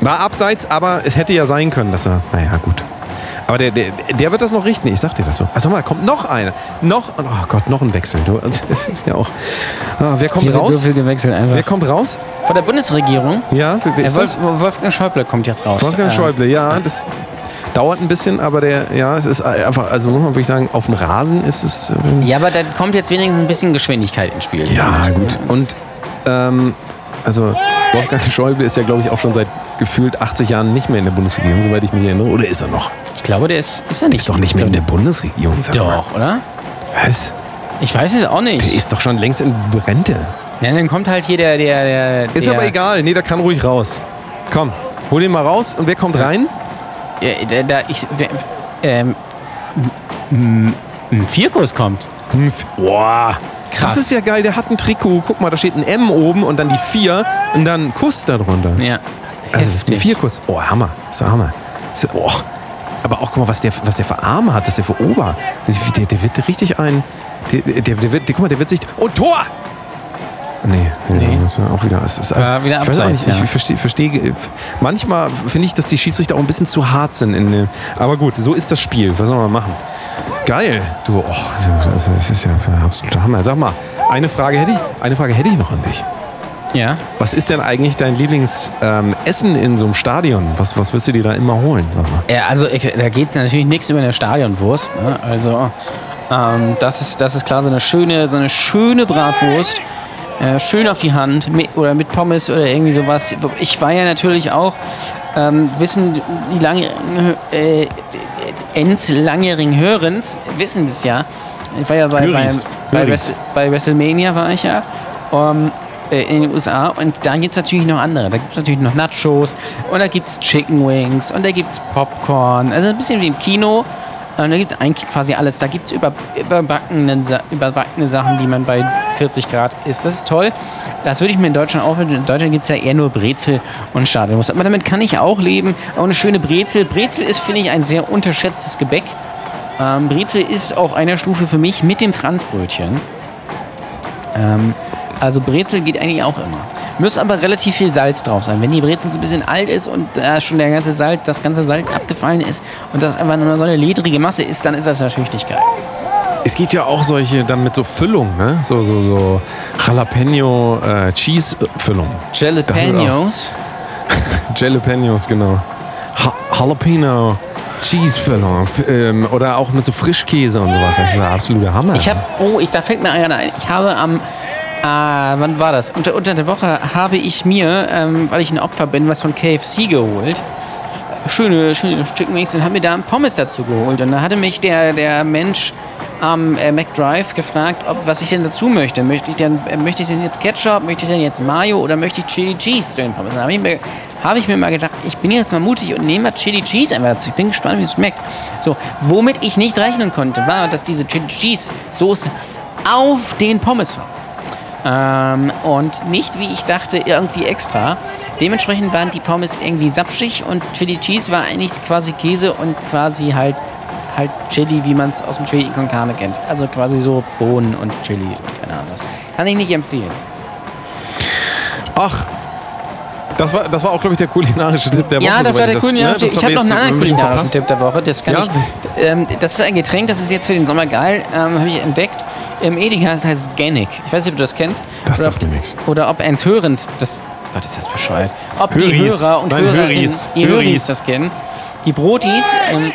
War abseits, aber es hätte ja sein können, dass er, naja, gut. Aber der, der, der wird das noch richten, ich sag dir das so. Also mal, kommt noch einer. Noch, oh Gott, noch ein Wechsel. Du, das ist ja auch. Ah, wer kommt Hier wird raus? so viel gewechselt einfach. wer kommt raus? Von der Bundesregierung. Ja, wer, ist Wolf, das? Wolfgang Schäuble kommt jetzt raus. Wolfgang Äh, Schäuble, ja, das dauert ein bisschen, aber der, ja, es ist einfach, also muss man wirklich sagen, auf dem Rasen ist es. ähm, Ja, aber da kommt jetzt wenigstens ein bisschen Geschwindigkeit ins Spiel. Ja, gut. Und ähm, also Wolfgang Schäuble ist ja, glaube ich, auch schon seit gefühlt 80 Jahren nicht mehr in der Bundesregierung, soweit ich mich erinnere. Oder ist er noch? Ich glaube, der ist, ist er nicht. Ist doch nicht mehr in der Bundesregierung. Doch, oder? Was? Ich weiß es auch Der nicht. ist doch schon längst in Rente. Ja, dann kommt halt hier der. der, der Ist der, aber egal. Nee, der kann ruhig raus. Komm, hol ihn mal raus. Und wer kommt rein? Ja, der, der, ich, ähm, m- Vierkus kommt. Boah. Krass. Das ist ja geil. Der hat ein Trikot. Guck mal, da steht ein M oben und dann die 4 und dann ein Kuss darunter. Ja. Also Heftig. Vierkuss. Oh, Hammer. Das ist Hammer. Ist, oh. Aber auch, guck mal, was der, was der für Arme hat, was der für Ober. Der, der wird richtig ein. Der, der, der wird, der, guck mal, der wird sich. Und Tor! Nee, nee. Nee. Das war auch wieder. Es ist, War wieder ich weiß auch abseits, nicht, ja. ich verstehe. verstehe manchmal finde ich, dass die Schiedsrichter auch ein bisschen zu hart sind. In, aber gut, so ist das Spiel. Was soll man machen? Geil. Du, oh, das das ist ja für absoluter Hammer. Sag mal, eine Frage hätte ich, eine Frage hätte ich noch an dich. Ja. Was ist denn eigentlich dein Lieblingsessen ähm, in so einem Stadion? Was, was würdest du dir da immer holen? Sag mal. ja also ich, da geht natürlich nichts über eine Stadionwurst. Ne? Also ähm, das, ist, das ist klar, so eine schöne, so eine schöne Bratwurst. Äh, schön auf die Hand mit, oder mit Pommes oder irgendwie sowas. Ich war ja natürlich auch, ähm, wissen die lange, äh, Ends langjährigen Hörens, wissen das ja. Ich war ja bei, Höris. bei, Höris. Wrestle- bei WrestleMania war ich ja. Um, äh, in den USA und da gibt es natürlich noch andere. Da gibt es natürlich noch Nachos und da gibt es Chicken Wings und da gibt es Popcorn. Also ein bisschen wie im Kino. Und da gibt es eigentlich quasi alles. Da gibt es über, überbackene, Sa- überbackene Sachen, die man bei 40 Grad isst. Das ist toll. Das würde ich mir in Deutschland auch wünschen. In Deutschland gibt es ja eher nur Brezel und Stadionwurst. Aber damit kann ich auch leben. Auch eine schöne Brezel. Brezel ist, finde ich, ein sehr unterschätztes Gebäck. Ähm, Brezel ist auf einer Stufe für mich mit dem Franzbrötchen. Ähm, also Brezel geht eigentlich auch immer. Muss aber relativ viel Salz drauf sein. Wenn die Brezel so ein bisschen alt ist und da schon der ganze Salz, das ganze Salz abgefallen ist und das einfach nur so eine ledrige Masse ist, dann ist das natürlich nicht geil. Es gibt ja auch solche dann mit so Füllung, ne? So, so, so Jalapeno äh, Cheese Füllung. Jalapenos. Jalapenos, genau. Ha Jalapeno Cheese Füllung. Ähm, oder auch mit so Frischkäse und sowas. Das ist der absolute Hammer. Ich habe, oh, ich, da fällt mir einer ein. Ich habe am, äh, wann war das? Unter, unter der Woche habe ich mir, ähm, weil ich ein Opfer bin, was von KFC geholt. schöne, schöne Chicken Wings und habe mir da einen Pommes dazu geholt. Und da hatte mich der, der Mensch am äh, McDrive gefragt, ob, was ich denn dazu möchte. Möchte ich denn, äh, möchte ich denn jetzt Ketchup, möchte ich denn jetzt Mayo oder möchte ich Chili Cheese zu den Pommes? Da habe ich, mir- habe ich mir mal gedacht, ich bin jetzt mal mutig und nehme mal Chili Cheese einfach dazu. Ich bin gespannt, wie es schmeckt. So, womit ich nicht rechnen konnte, war, dass diese Chili Cheese Soße auf den Pommes war. Ähm, und nicht, wie ich dachte, irgendwie extra. Dementsprechend waren die Pommes irgendwie sapschig und Chili Cheese war eigentlich quasi Käse und quasi halt, halt Chili, wie man es aus dem Chili con Carne kennt. Also quasi so Bohnen und Chili und keine Ahnung was. Kann ich nicht empfehlen. Ach. Das war, das war auch, glaube ich, der kulinarische Tipp der Woche. Ja, das war der ne, kulinarische Tipp. Ich haben habe noch einen anderen kulinarischen. Tipp der Woche. Das, kann Ja? ich, ähm, das ist ein Getränk, das ist jetzt für den Sommer geil. Ähm, habe ich entdeckt. Im Edeka, das heißt Genic. Ich weiß nicht, ob du das kennst. Das oder sagt ob, mir nix. Oder ob eins Hörens das. Gott, ist das bescheuert. Ob die Höris. Hörer und Nein, Hörerinnen, Höris. die Höris. Höris das kennen. Die Brotis, ähm,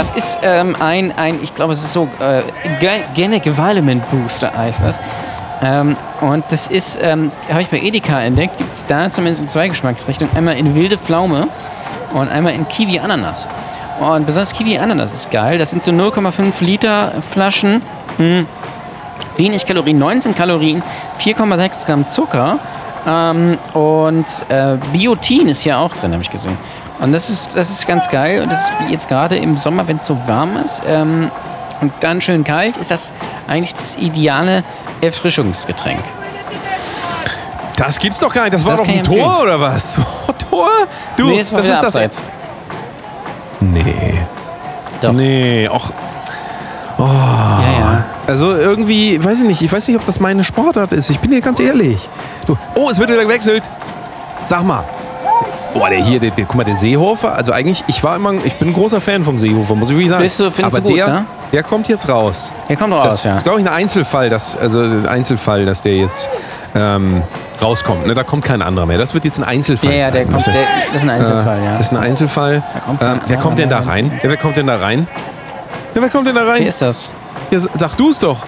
das ist ähm, ein, ein, ich glaube, es ist so, äh, Ge- Genic Vitamin Booster heißt das. Ähm, und das ist, ähm, habe ich bei Edeka entdeckt, gibt es da zumindest in zwei Geschmacksrichtungen. Einmal in wilde Pflaume und einmal in Kiwi Ananas. Und besonders Kiwi Ananas ist geil. Das sind so 0,5 Liter Flaschen. Hm. Wenig Kalorien, 19 Kalorien, 4,6 Gramm Zucker. Ähm, und äh, Biotin ist hier auch drin, habe ich gesehen. Und das ist, das ist ganz geil. Und das ist jetzt gerade im Sommer, wenn es so warm ist ähm, und dann schön kalt, ist das eigentlich das ideale Erfrischungsgetränk. Das gibt's doch gar nicht. Das war Das doch ein Tor empfehlen. oder was? Tor? Du, Nee, das ist das. abseits. Nee. Doch. Nee, och. Ja, ja. Also irgendwie, weiß ich nicht, ich weiß nicht, ob das meine Sportart ist. Ich bin dir ganz ehrlich. Du, oh, es wird wieder gewechselt. Sag mal. Boah, der hier, der, der, guck mal, der Seehofer, also eigentlich, ich war immer, ich bin ein großer Fan vom Seehofer, muss ich wirklich sagen. Bist du- findest Aber du gut, der, ne? der kommt jetzt raus. Der kommt raus, Das ja. ist, glaube ich, ein Einzelfall, dass, also ein Einzelfall, dass der jetzt ähm, rauskommt. Ne? Da kommt kein anderer mehr. Das wird jetzt ein Einzelfall. Ja, ja, der kommt, Das der, das ist ein Einzelfall, ja. Das ist ein Einzelfall. kommt ähm, wer kommt denn da rein? Ja, wer kommt denn da rein? Ja, wer kommt denn da rein? Wer ist das? Ja, sag du es doch.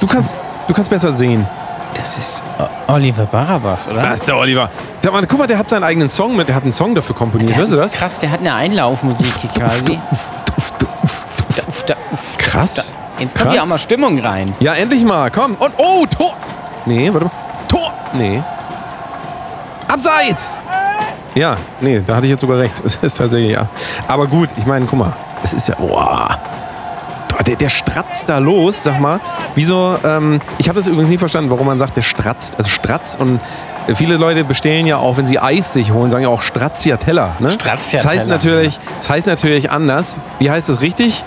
Du kannst, du kannst besser sehen. Das ist O- Oliver Barabas, oder? Das ist der Oliver. Sag mal, guck mal, der hat seinen eigenen Song mit, der hat einen Song dafür komponiert. Der Hörst du das? Krass, der hat eine Einlaufmusik quasi. Krass. Jetzt kommt ja auch mal Stimmung rein. Ja, endlich mal, komm. Und, oh, Tor. Nee, warte mal. Tor. Nee. Abseits. Ja, nee, da hatte ich jetzt sogar recht. Es ist tatsächlich, ja. Aber gut, ich meine, guck mal. Es ist ja, boah. Der, der stratzt da los, sag mal. Wieso, ähm, ich habe das übrigens nie verstanden, warum man sagt, der stratzt. Also Stratz und äh, viele Leute bestellen ja auch, wenn sie Eis sich holen, sagen ja auch Stracciatella. Ne? Stracciatella. Das heißt natürlich, das heißt natürlich anders. Wie heißt das richtig?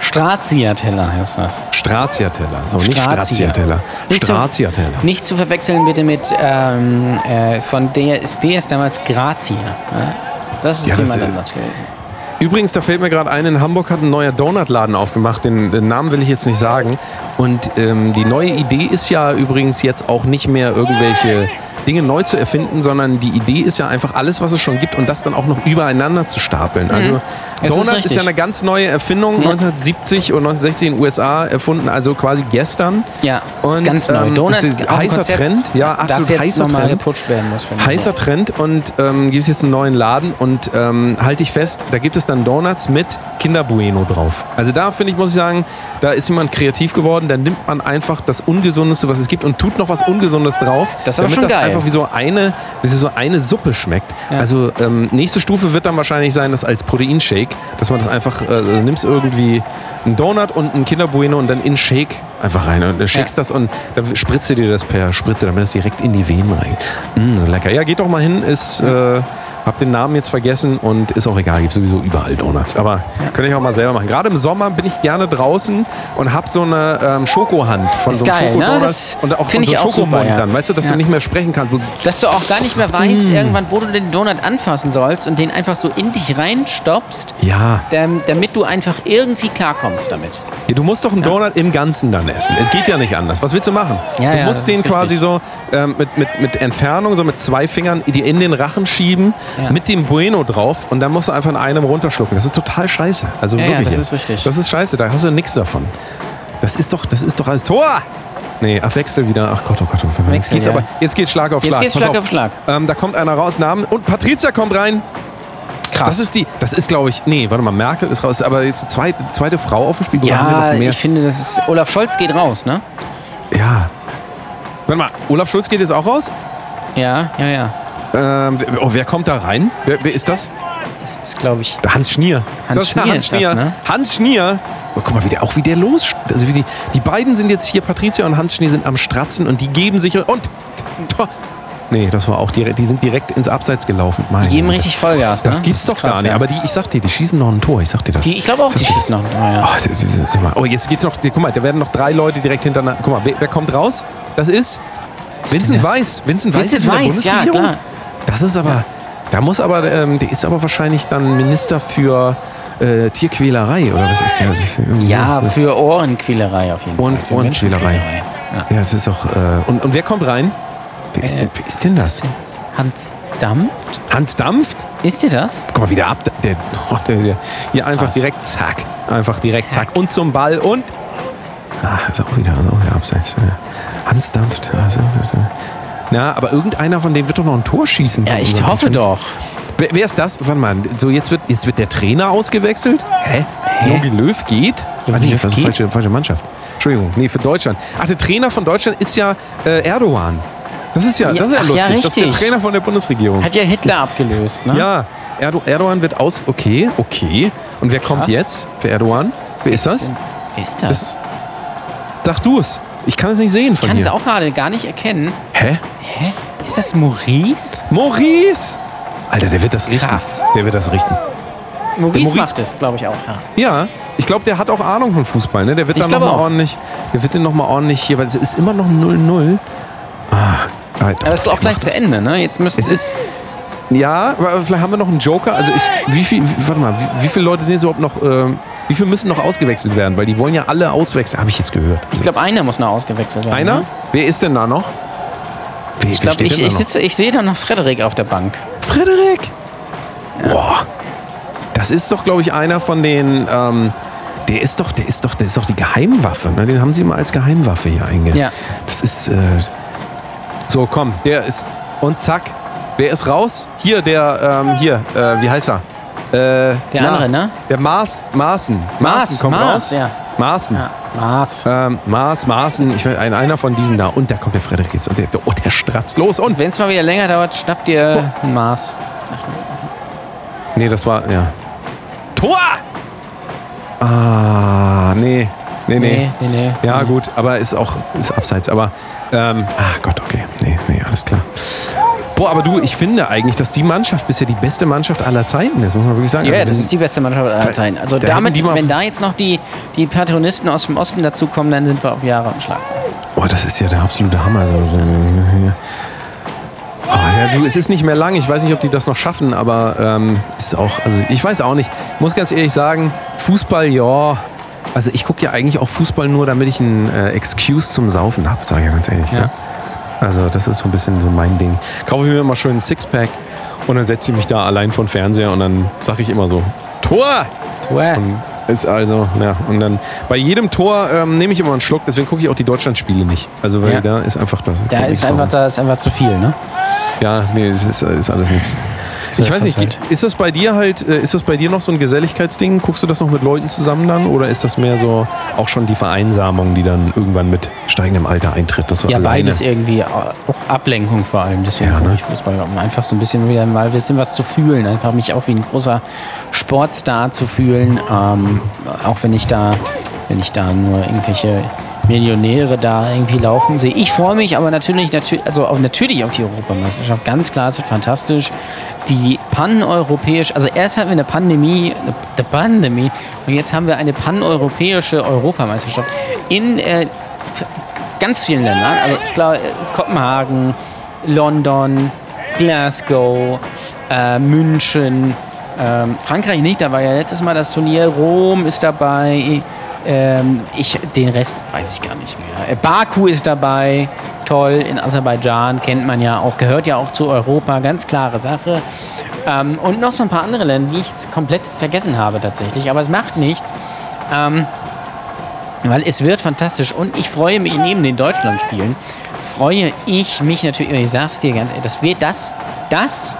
Stracciatella heißt das. Stracciatella. So, nicht. Stracciatella. Nicht Stracciatella. Nicht zu verwechseln bitte mit ähm, äh, von der ist damals Grazia. Ne? Das ist Ja, jemand anders gewesen. Übrigens, da fällt mir gerade ein, in Hamburg hat ein neuer Donutladen aufgemacht. Den, den Namen will ich jetzt nicht sagen. Und ähm, die neue Idee ist ja übrigens jetzt auch nicht mehr irgendwelche Dinge neu zu erfinden, sondern die Idee ist ja einfach alles, was es schon gibt und das dann auch noch übereinander zu stapeln. Also Es ist Donut ist, richtig. ja eine ganz neue Erfindung, 1970 und 1960 in den USA erfunden, also quasi gestern. Ja, und, ist ganz neu. ähm, Donut, ist heißer Konzept, Trend. Ja, absolut jetzt heißer Trend. gepusht werden muss. Heißer Trend und ähm, gibt es jetzt einen neuen Laden und ähm, halte ich fest, da gibt es dann Donuts mit Kinder Bueno drauf. Also da finde ich, muss ich sagen, da ist jemand kreativ geworden, da nimmt man einfach das Ungesundeste, was es gibt und tut noch was Ungesundes drauf, Das ist aber damit schon das geil. Einfach wie so eine, wie so eine Suppe schmeckt. Ja. Also ähm, nächste Stufe wird dann wahrscheinlich sein, das als Proteinshake, dass man das einfach, äh, nimmst irgendwie einen Donut und einen Kinder Bueno und dann in Shake einfach rein und shakest das und dann spritzt du dir das per Spritze, damit es direkt in die Venen rein. Mm, so lecker. Ja, geht doch mal hin, ist, äh, hab den Namen jetzt vergessen und ist auch egal, gibt sowieso überall Donuts. Aber könnte ich auch mal selber machen. Gerade im Sommer bin ich gerne draußen und hab so eine ähm, Schokohand von Ist so einem geil, ne? Schokodonut Das und auch von ich so auch super, Schokomond ja. dann. Weißt du, dass Ja. du nicht mehr sprechen kannst. Dass du auch gar nicht mehr weißt, irgendwann, wo du den Donut anfassen sollst und den einfach so in dich reinstopfst, ja. dam- damit du einfach irgendwie klarkommst damit. Du musst doch einen Donut im Ganzen dann essen. Es geht ja nicht anders. Was willst du machen? Du musst den quasi richtig. so ähm, mit, mit, mit Entfernung, so mit zwei Fingern, die in den Rachen schieben, Ja. mit dem Bueno drauf und dann musst du einfach in einem runterschlucken. Das ist total scheiße. Also Ja, ja, wirklich. das jetzt. ist richtig. Das ist scheiße, da hast du nichts davon. Das ist doch, das ist doch als Tor! Nee, ach, Wechsel wieder. Ach Gott, oh Gott. jetzt Wechsel, geht's ja. aber, jetzt geht's Schlag auf Jetzt Schlag. geht's Pass Schlag auf Schlag. Ähm, da kommt einer raus, Namen. Und Patricia kommt rein. Krass. Das ist die, das ist glaube ich, nee, warte mal, Merkel ist raus, aber jetzt zweite, zweite Frau auf dem Spiel. Ja, ich finde, das ist. Olaf Scholz geht raus, ne? ja. Warte mal, Olaf Schulz geht jetzt auch raus? Ja, ja, ja. Ähm, wer- oh, wer kommt da rein? Wer, wer ist das? Das ist, glaube ich. Der Hans Schnier. Hans das Schnier Hans ist das, Schnier. ne? Hans Schnier. Oh, guck mal, wie der, auch wie der los. Also wie die, die beiden sind jetzt hier, Patricia und Hans Schnier sind am Stratzen und die geben sich. Und. Tor. Nee, das war auch direkt, die sind direkt ins Abseits gelaufen. Meine Die geben richtig Vollgas, ne? Das gibt's ist doch gar krass, nicht. ja. Aber die, ich sag dir, die schießen noch ein Tor. Ich sag dir das. Die, ich glaube auch, die das. schießen noch. Ja, ja. Oh, oh, jetzt geht's noch. Guck mal, da werden noch drei Leute direkt hintereinander. Guck mal, wer, wer kommt raus? Das ist Vincent das? Weiß. Vincent Weiß Vincent ist in der Weiß, ja, klar. Das ist aber. Da muss aber, ähm, der ist aber wahrscheinlich dann Minister für äh, Tierquälerei oder was ist der? Ja, so. für Ohrenquälerei auf jeden Ohren- Fall. Für Ohrenquälerei. Ja. Ja, es ist auch. Äh, und, und wer kommt rein? Wer ist, Äh, denn- wer ist denn das? Hans Dampft? Hans Dampft? Ist dir das? Guck mal, wieder ab. Der, oh, der, der, hier einfach Krass. direkt zack. Einfach direkt zack. Und zum Ball und. Ah, ist auch wieder, ist auch wieder abseits. Äh, Hans Dampft. Also, also. Ja, aber irgendeiner von denen wird doch noch ein Tor schießen. Ja, ich hoffe Teams. doch. Wer, wer ist das? Warte mal, so jetzt wird, jetzt wird der Trainer ausgewechselt? Hä? Jogi Löw geht? Jogi ah, nee, Löw das ist geht? falsche, falsche Mannschaft. Entschuldigung, nee, für Deutschland. Ach, der Trainer von Deutschland ist ja äh, Erdogan. Das ist ja, Ja, das ist ja lustig. ja, das ist der. Trainer von der Bundesregierung. Hat ja Hitler abgelöst, ne? Ja, Erdo Erdogan wird aus. Okay, okay. Und wer kommt Krass. jetzt für Erdogan? Wer ist das? Wer ist das? Das- Sag du es. Ich kann es nicht sehen ich von kann es hier. auch gerade gar nicht erkennen. Hä? Hä? Ist das Maurice? Maurice! Alter, der wird das richten. Krass. Der wird das richten. Maurice, Maurice- macht es, glaube ich, auch. Ja. Ja, ich glaube, der hat auch Ahnung von Fußball. Ne? Der wird Ich dann glaube nochmal auch. ordentlich. Der wird den nochmal ordentlich hier, weil es ist immer noch 0-0. Ah, Alter, Aber es ist auch der gleich macht zu das. Ende, ne? Jetzt müssen Es ist. Ja, aber vielleicht haben wir noch einen Joker. Also ich, wie viel, warte mal, wie, wie viele Leute sind jetzt überhaupt noch, ähm, wie viele müssen noch ausgewechselt werden? Weil die wollen ja alle auswechseln, habe ich jetzt gehört. Ich glaube, einer muss noch ausgewechselt werden. Einer? Ne? Wer ist denn da noch? Wer, Ich glaube, ich, ich, sitze, ich sehe da noch Frederik auf der Bank. Frederik! Boah. Das ist doch, glaube ich, einer von den. Ähm, der ist doch, der ist doch, der ist doch die Geheimwaffe. Ne? Den haben sie immer als Geheimwaffe hier einge. Ja. Das ist. Äh, so, komm, der ist. Und zack. Wer ist raus? Hier, der, ähm, hier, äh, wie heißt er? Äh, Der andere, ne? Der Maß, Maaßen. Maß, Maaßen kommt Maß, raus. ja. Maaßen. Ja, Maß. Ähm, Maß, Maaßen, ich weiß, ein, einer von diesen da. Und da kommt der Frederik jetzt. Und der, oh, der stratzt los. Und Wenn es mal wieder länger dauert, schnappt ihr ein Maß. Nee, das war, ja. Tor! Ah, nee. Nee, nee. Nee, nee, nee. Ja, Nee. gut, aber ist auch ist abseits. Aber, ähm, ah Gott, okay. Nee, nee, alles klar. Boah, aber du, ich finde eigentlich, dass die Mannschaft bisher die beste Mannschaft aller Zeiten ist, muss man wirklich sagen. Ja, Also, das ist die beste Mannschaft aller Zeiten. Also da damit, wenn da jetzt noch die, die Patronisten aus dem Osten dazukommen, dann sind wir auf Jahre am Schlag. Oh, das ist ja der absolute Hammer. So, so, hier. Oh, ja, du, es ist nicht mehr lang. Ich weiß nicht, ob die das noch schaffen, aber ähm, ist auch, also ich weiß auch nicht. Ich muss ganz ehrlich sagen, Fußball, ja. Also ich gucke ja eigentlich auch Fußball nur, damit ich einen äh, Excuse zum Saufen habe, sage ich ja ganz ehrlich. Ja. Ne? Also das ist so ein bisschen so mein Ding. Kaufe ich mir immer schön ein Sixpack und dann setze ich mich da allein vor den Fernseher und dann sage ich immer so, Tor! Uah. Und ist also, ja, und dann bei jedem Tor ähm, nehme ich immer einen Schluck, deswegen gucke ich auch die Deutschlandspiele nicht. Also weil Ja. da ist einfach das. Da ist einfach, da ist einfach zu viel, ne? Ja, nee, das ist, ist alles nichts. So ich weiß nicht, halt. ist das bei dir halt, äh, ist das bei dir noch so ein Geselligkeitsding? Guckst du das noch mit Leuten zusammen dann? Oder ist das mehr so auch schon die Vereinsamung, die dann irgendwann mit steigendem Alter eintritt? Das Ja, alleine? beides irgendwie, auch Ablenkung vor allem. Deswegen Ja, ne? ich Fußball, um einfach so ein bisschen wieder mal ein bisschen was zu fühlen. Einfach mich auch wie ein großer Sportstar zu fühlen. Ähm, auch wenn ich da, wenn ich da nur irgendwelche Millionäre da irgendwie laufen sehe. Ich freue mich aber natürlich, natürlich, also auch natürlich auf die Europameisterschaft. Ganz klar, es wird fantastisch. Die paneuropäische, also erst hatten wir eine Pandemie, eine Pandemie, und jetzt haben wir eine paneuropäische Europameisterschaft in äh, ganz vielen Ländern. Also ich glaube, äh, Kopenhagen, London, Glasgow, äh, München, ähm, Frankreich nicht, da war ja letztes Mal das Turnier, Rom ist dabei, ähm, ich, den Rest weiß ich gar nicht mehr. Äh, Baku ist dabei, toll, in Aserbaidschan kennt man ja auch, gehört ja auch zu Europa, ganz klare Sache. Ähm, und noch so ein paar andere Länder, die ich jetzt komplett vergessen habe tatsächlich, aber es macht nichts. Ähm, weil es wird fantastisch und ich freue mich neben den Deutschlandspielen, freue ich mich natürlich, ich sag's dir ganz ehrlich, das wird das, das,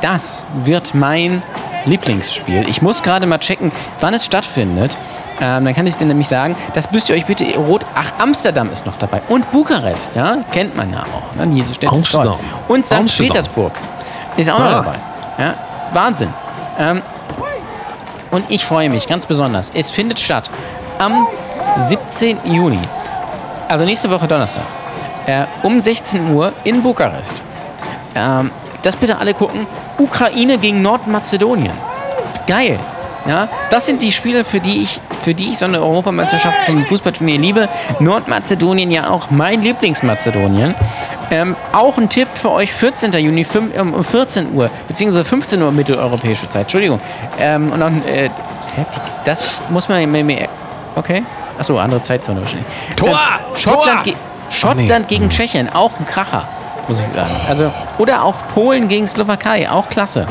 das wird mein Lieblingsspiel. Ich muss gerade mal checken, wann es stattfindet. Ähm, dann kann ich es dir nämlich sagen. Das müsst ihr euch bitte rot. Ach, Amsterdam ist noch dabei. Und Bukarest, ja, kennt man ja auch. Ne? Diese Städte. Amsterdam. Und St. Amsterdam. Petersburg ist auch noch Ah. dabei. Ja, Wahnsinn. Ähm, und ich freue mich ganz besonders. Es findet statt am 17. Juni, also nächste Woche Donnerstag, äh, um 16 Uhr in Bukarest. Ähm, das bitte alle gucken. Ukraine gegen Nordmazedonien. Geil. Ja, das sind die Spiele, für die ich, für die ich so eine Europameisterschaft vom Fußballturnier liebe. Nordmazedonien ja auch mein Lieblingsmazedonien. Ähm, auch ein Tipp für euch, 14. Juni ähm, um 14 Uhr, beziehungsweise 15 Uhr mitteleuropäische Zeit. Entschuldigung. Ähm, und dann, äh, das muss man mir, okay. Achso, andere Zeitzone wahrscheinlich. Tor! Ähm, Schottland, Tor! ge Schottland gegen Tschechien, auch ein Kracher, muss ich sagen. Also, oder auch Polen gegen Slowakei, auch klasse.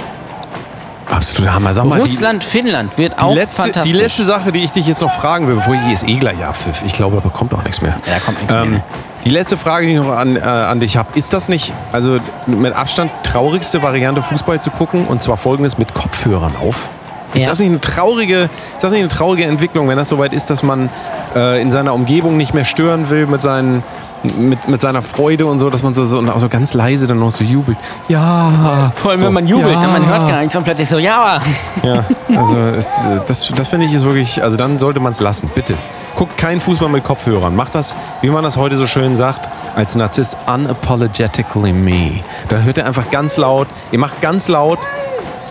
Absolut Hammer. Sag mal, die- Russland, Finnland wird Die auch letzte, fantastisch. die letzte Sache, die ich dich jetzt noch fragen will, bevor ich ist eh gleich abpfiff. Ich glaube, da kommt auch nichts mehr. Ja, da kommt nichts Ähm, mehr. die letzte Frage, die ich noch an, äh, an dich habe, ist das nicht, also mit Abstand traurigste Variante Fußball zu gucken und zwar folgendes mit Kopfhörern auf? Ist Ja. das nicht eine traurige, ist das nicht eine traurige Entwicklung, wenn das soweit ist, dass man äh, in seiner Umgebung nicht mehr stören will mit seinen mit, mit seiner Freude und so, dass man so, so, und auch so ganz leise dann noch so jubelt. Ja. Vor allem, so, wenn man jubelt, ja. man hört gar nichts und plötzlich so, ja. Ja, also es, das, das finde ich ist wirklich, also dann sollte man es lassen, bitte. Guckt kein Fußball mit Kopfhörern. Macht das, wie man das heute so schön sagt, als Narzisst unapologetically me. Dann hört ihr einfach ganz laut, ihr macht ganz laut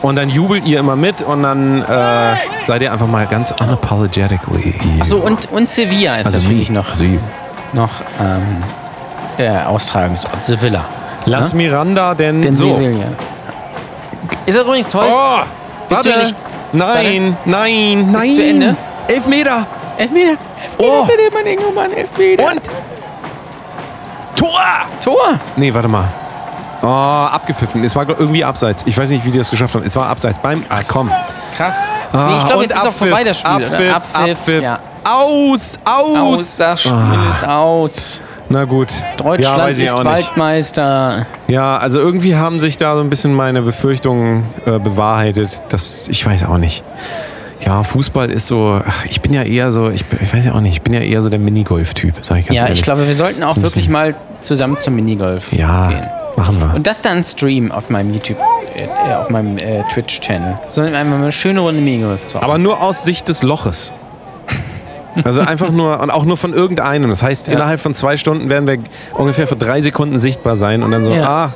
und dann jubelt ihr immer mit und dann äh, seid ihr einfach mal ganz unapologetically. Achso, und, und Sevilla ist also natürlich noch, Also you. Noch ähm, der Austragungsort, Sevilla. Lass Ja? Miranda denn, Den so. Sevilla. Ist das übrigens toll? Oh, warte. nicht- Nein, nein, nein. zu Ende? Elf Meter. Elfmeter. Oh. Elfmeter, mein Engelmann, Elfmeter. Und Tor! Tor. Nee, warte mal. Oh, abgepfiffen. Es war irgendwie abseits. Ich weiß nicht, wie die das geschafft haben. Es war abseits. Beim. Ach komm. Krass. Ah, nee, ich glaube, jetzt ist auch Abpfiff, vorbei das Spiel. Abpfiff, oder? Abpfiff. Ja. Aus, aus. Aus, das Spiel ist aus. Na gut. Deutschland ja, ist. Waldmeister. Ja, also irgendwie haben sich da so ein bisschen meine Befürchtungen äh, bewahrheitet. Das, ich weiß auch nicht. Ja, Fußball ist so. Ich bin ja eher so. Ich, ich weiß ja auch nicht. Ich bin ja eher so der Minigolf-Typ, sag ich ganz Ja, ehrlich. ich glaube, wir sollten auch So wirklich mal zusammen zum Minigolf Ja, gehen. machen wir. Und das dann Stream auf meinem YouTube, äh, äh, auf meinem äh, Twitch-Channel. Sondern einfach mal eine schöne Runde Minigolf zocken. Aber nur aus Sicht des Loches. Also einfach nur, und auch nur von irgendeinem. Das heißt, innerhalb von zwei Stunden werden wir ungefähr für drei Sekunden sichtbar sein und dann so, Ja. ah,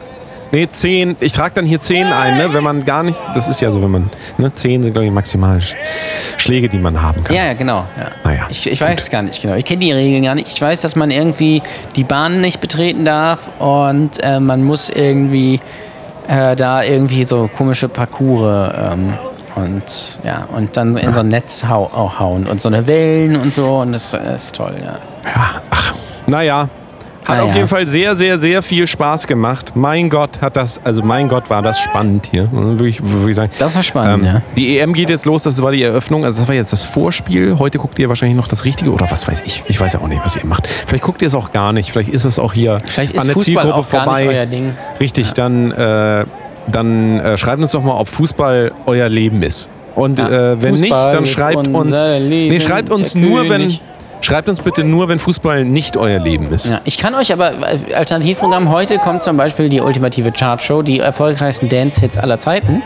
nee, zehn, ich trage dann hier zehn ein, ne, wenn man gar nicht, das ist ja so, wenn man, ne, zehn sind, glaube ich, maximal Sch- Schläge, die man haben kann. Ja, ja, genau. Ja. Naja, ich, ich weiß es gar nicht genau. Ich kenne die Regeln gar nicht. Ich weiß, dass man irgendwie die Bahn nicht betreten darf und äh, man muss irgendwie äh, da irgendwie so komische Parcours ähm, und ja und dann in so ein Netz hau auch hauen und so eine Wellen und so und das, äh, ist toll. Ja. Ja, ach, naja. Hat Naja. auf jeden Fall sehr, sehr, sehr viel Spaß gemacht. Mein Gott, hat das, also mein Gott, war das spannend hier. Würde ich sagen. Das war spannend, Ähm, ja. Die EM geht jetzt los, das war die Eröffnung. Also das war jetzt das Vorspiel. Heute guckt ihr wahrscheinlich noch das Richtige oder was weiß ich. Ich weiß ja auch nicht, was ihr macht. Vielleicht guckt ihr es auch gar nicht. Vielleicht ist es auch hier Vielleicht ist an der Fußball Zielgruppe auch gar vorbei. nicht euer Ding. Richtig, dann, äh, dann äh, schreibt uns doch mal, ob Fußball euer Leben ist. Und Ja. äh, wenn nicht, Fußball dann ist schreibt uns. Leben, nee, schreibt uns nur, wenn. König. Schreibt uns bitte nur, wenn Fußball nicht euer Leben ist. Ja, ich kann euch aber, äh, Alternativprogramm heute kommt zum Beispiel die ultimative Chartshow, die erfolgreichsten Dance-Hits aller Zeiten.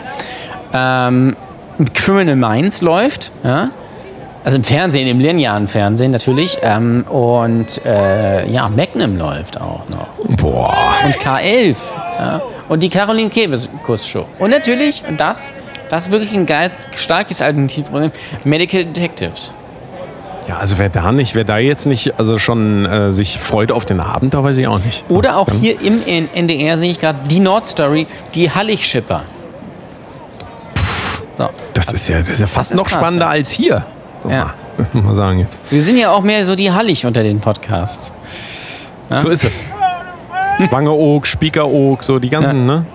Ähm, Criminal Minds läuft, ja. Also im Fernsehen, im linearen Fernsehen natürlich. Ähm, und äh, ja, Magnum läuft auch noch. Boah. Und K11. Ja. Und die Caroline Kebekus Show. Und natürlich, und das, das ist wirklich ein geil, starkes Alternativprogramm, Medical Detectives. Ja, also wer da nicht, wer da jetzt nicht also schon äh, sich freut auf den Abend, da weiß ich auch nicht. Oder auch hier im NDR sehe ich gerade die Nordstory, die Hallig-Schipper. So. Das ist ja, das ist ja fast ist noch krass, spannender ja. als hier. Ja. Mal, mal sagen jetzt. Wir sind ja auch mehr so die Hallig unter den Podcasts. So ist es. Wangeoog, Spiekeroog, so die ganzen, ne?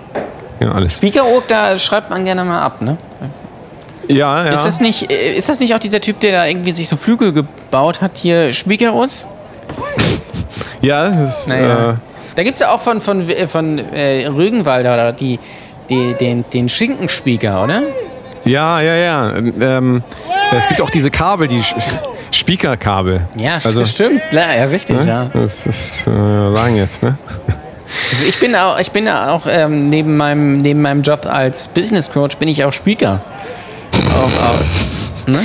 Ja, alles. Speaker Oak, da schreibt man gerne mal ab, ne? Ja, ja. Ist, das nicht, äh, ist das nicht auch dieser Typ, der da irgendwie sich so Flügel gebaut hat, hier Spiekerus? ja, das ist, Naja. äh, Da gibt es ja auch von, von, äh, von äh, Rügenwalder oder die, die, den, den Schinkenspieker, oder? Ja, ja, ja. Ähm, es gibt auch diese Kabel, die Speaker-Kabel. Ja, Also- stimmt. Ja, ja richtig, ja. Das ist, äh, sagen jetzt, ne? Also ich bin auch, ich bin ja auch ähm, neben, meinem, neben meinem Job als Business Coach bin ich auch Speaker. Auch, auch, ne?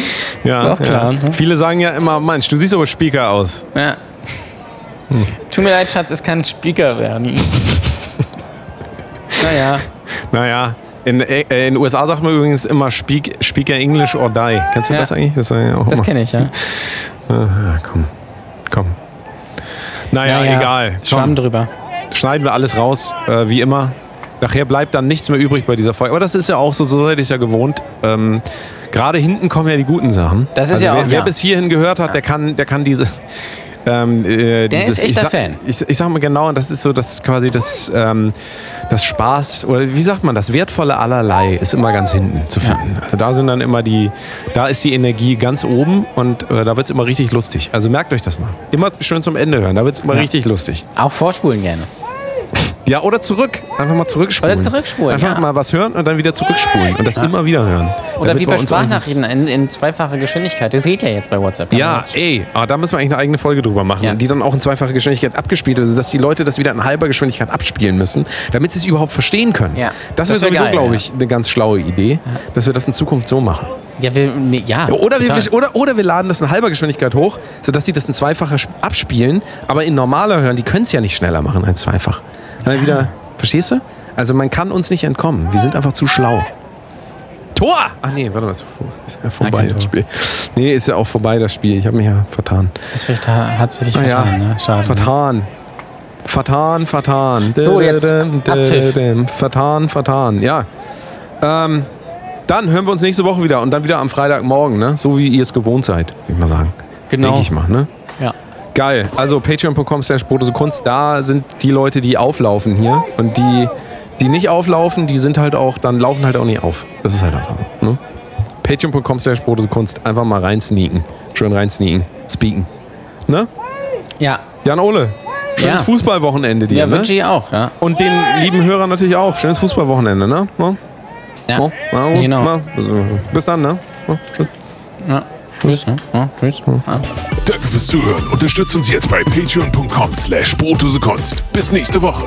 Ja, Auch klar, ja. ne? Viele sagen ja immer, Mensch, du siehst aber Speaker aus. Ja. Tut mir leid, Schatz, es kann Speaker werden. naja. Naja, in, äh, den USA sagt man übrigens immer Speak, Speaker English or die. Kennst du Ja. das eigentlich? Das, Das kenne ich, ja. Ja, komm, komm. Naja, Naja, egal. Schwamm drüber. schneiden wir alles raus, äh, wie immer. Nachher bleibt dann nichts mehr übrig bei dieser Folge. Aber das ist ja auch so, so seid ihr es ja gewohnt. Ähm, Gerade hinten kommen ja die guten Sachen. Das ist also ja wer, auch- Wer ja. bis hierhin gehört hat, der kann, der kann diese. Ähm, äh, Der dieses, ist echter ich Fan. Ich, ich sag mal genau, und das ist so, das quasi das, ähm, das Spaß, oder wie sagt man, das Wertvolle allerlei ist immer ganz hinten zu finden. Also da sind dann immer die, da ist die Energie ganz oben und äh, da wird es immer richtig lustig. Also merkt euch das mal. Immer schön zum Ende hören, da wird es immer richtig lustig. Auch vorspulen gerne. Ja, oder zurück. Einfach mal zurückspulen. Oder zurückspulen, Einfach ja. mal was hören und dann wieder zurückspulen und das immer wieder hören. Oder wie wir bei Sprachnachrichten in, in zweifacher Geschwindigkeit. Das geht ja jetzt bei WhatsApp. Ja, ey, aber da müssen wir eigentlich eine eigene Folge drüber machen, Ja. die dann auch in zweifacher Geschwindigkeit abgespielt wird, also dass die Leute das wieder in halber Geschwindigkeit abspielen müssen, damit sie es überhaupt verstehen können. Ja. Das, Das wäre wär sowieso, glaube ja. ich, eine ganz schlaue Idee, dass wir das in Zukunft so machen. Ja, wir, nee, ja Oder total. wir, oder, oder wir laden das in halber Geschwindigkeit hoch, sodass sie das in zweifacher sp- abspielen, aber in normaler hören, die können es ja nicht schneller machen als zweifach. Dann wieder, verstehst du? Also man kann uns nicht entkommen. Wir sind einfach zu schlau. Tor! Ach nee, warte mal, ist ja vorbei das. Spiel. Nee, ist ja auch vorbei das Spiel. Ich habe mich ja vertan. Das vielleicht ha- hat sie dich Ah, vertan, ne? Schade. Vertan. Vertan, vertan. So, jetzt Abpfiff. Vertan, vertan. Ja. Ähm, dann hören wir uns nächste Woche wieder und dann wieder am Freitagmorgen, ne? So wie ihr es gewohnt seid, würde ich mal sagen. Genau. Denke ich mal, ne? Geil. Also patreon.com slash Kunst, da sind die Leute, die auflaufen hier. Und die, die nicht auflaufen, die sind halt auch, dann laufen halt auch nicht auf. Das ist halt einfach. Ne? Patreon.com slash Kunst. Einfach mal reinsneaken. Schön reinsneaken. Speaken. Ne? Ja, Jan Ole. Schönes Ja. Fußballwochenende dir. ja ne? wünsche ich auch. Ja. Und den lieben Hörern natürlich auch. Schönes Fußballwochenende, ne? Ja. Ja. Genau. Ja. Bis dann, ne? Tschüss. Ja. Tschüss. Ne? Ja, tschüss. Ja. Danke fürs Zuhören. Unterstützt uns jetzt bei patreon.com slash Kunst. Bis nächste Woche.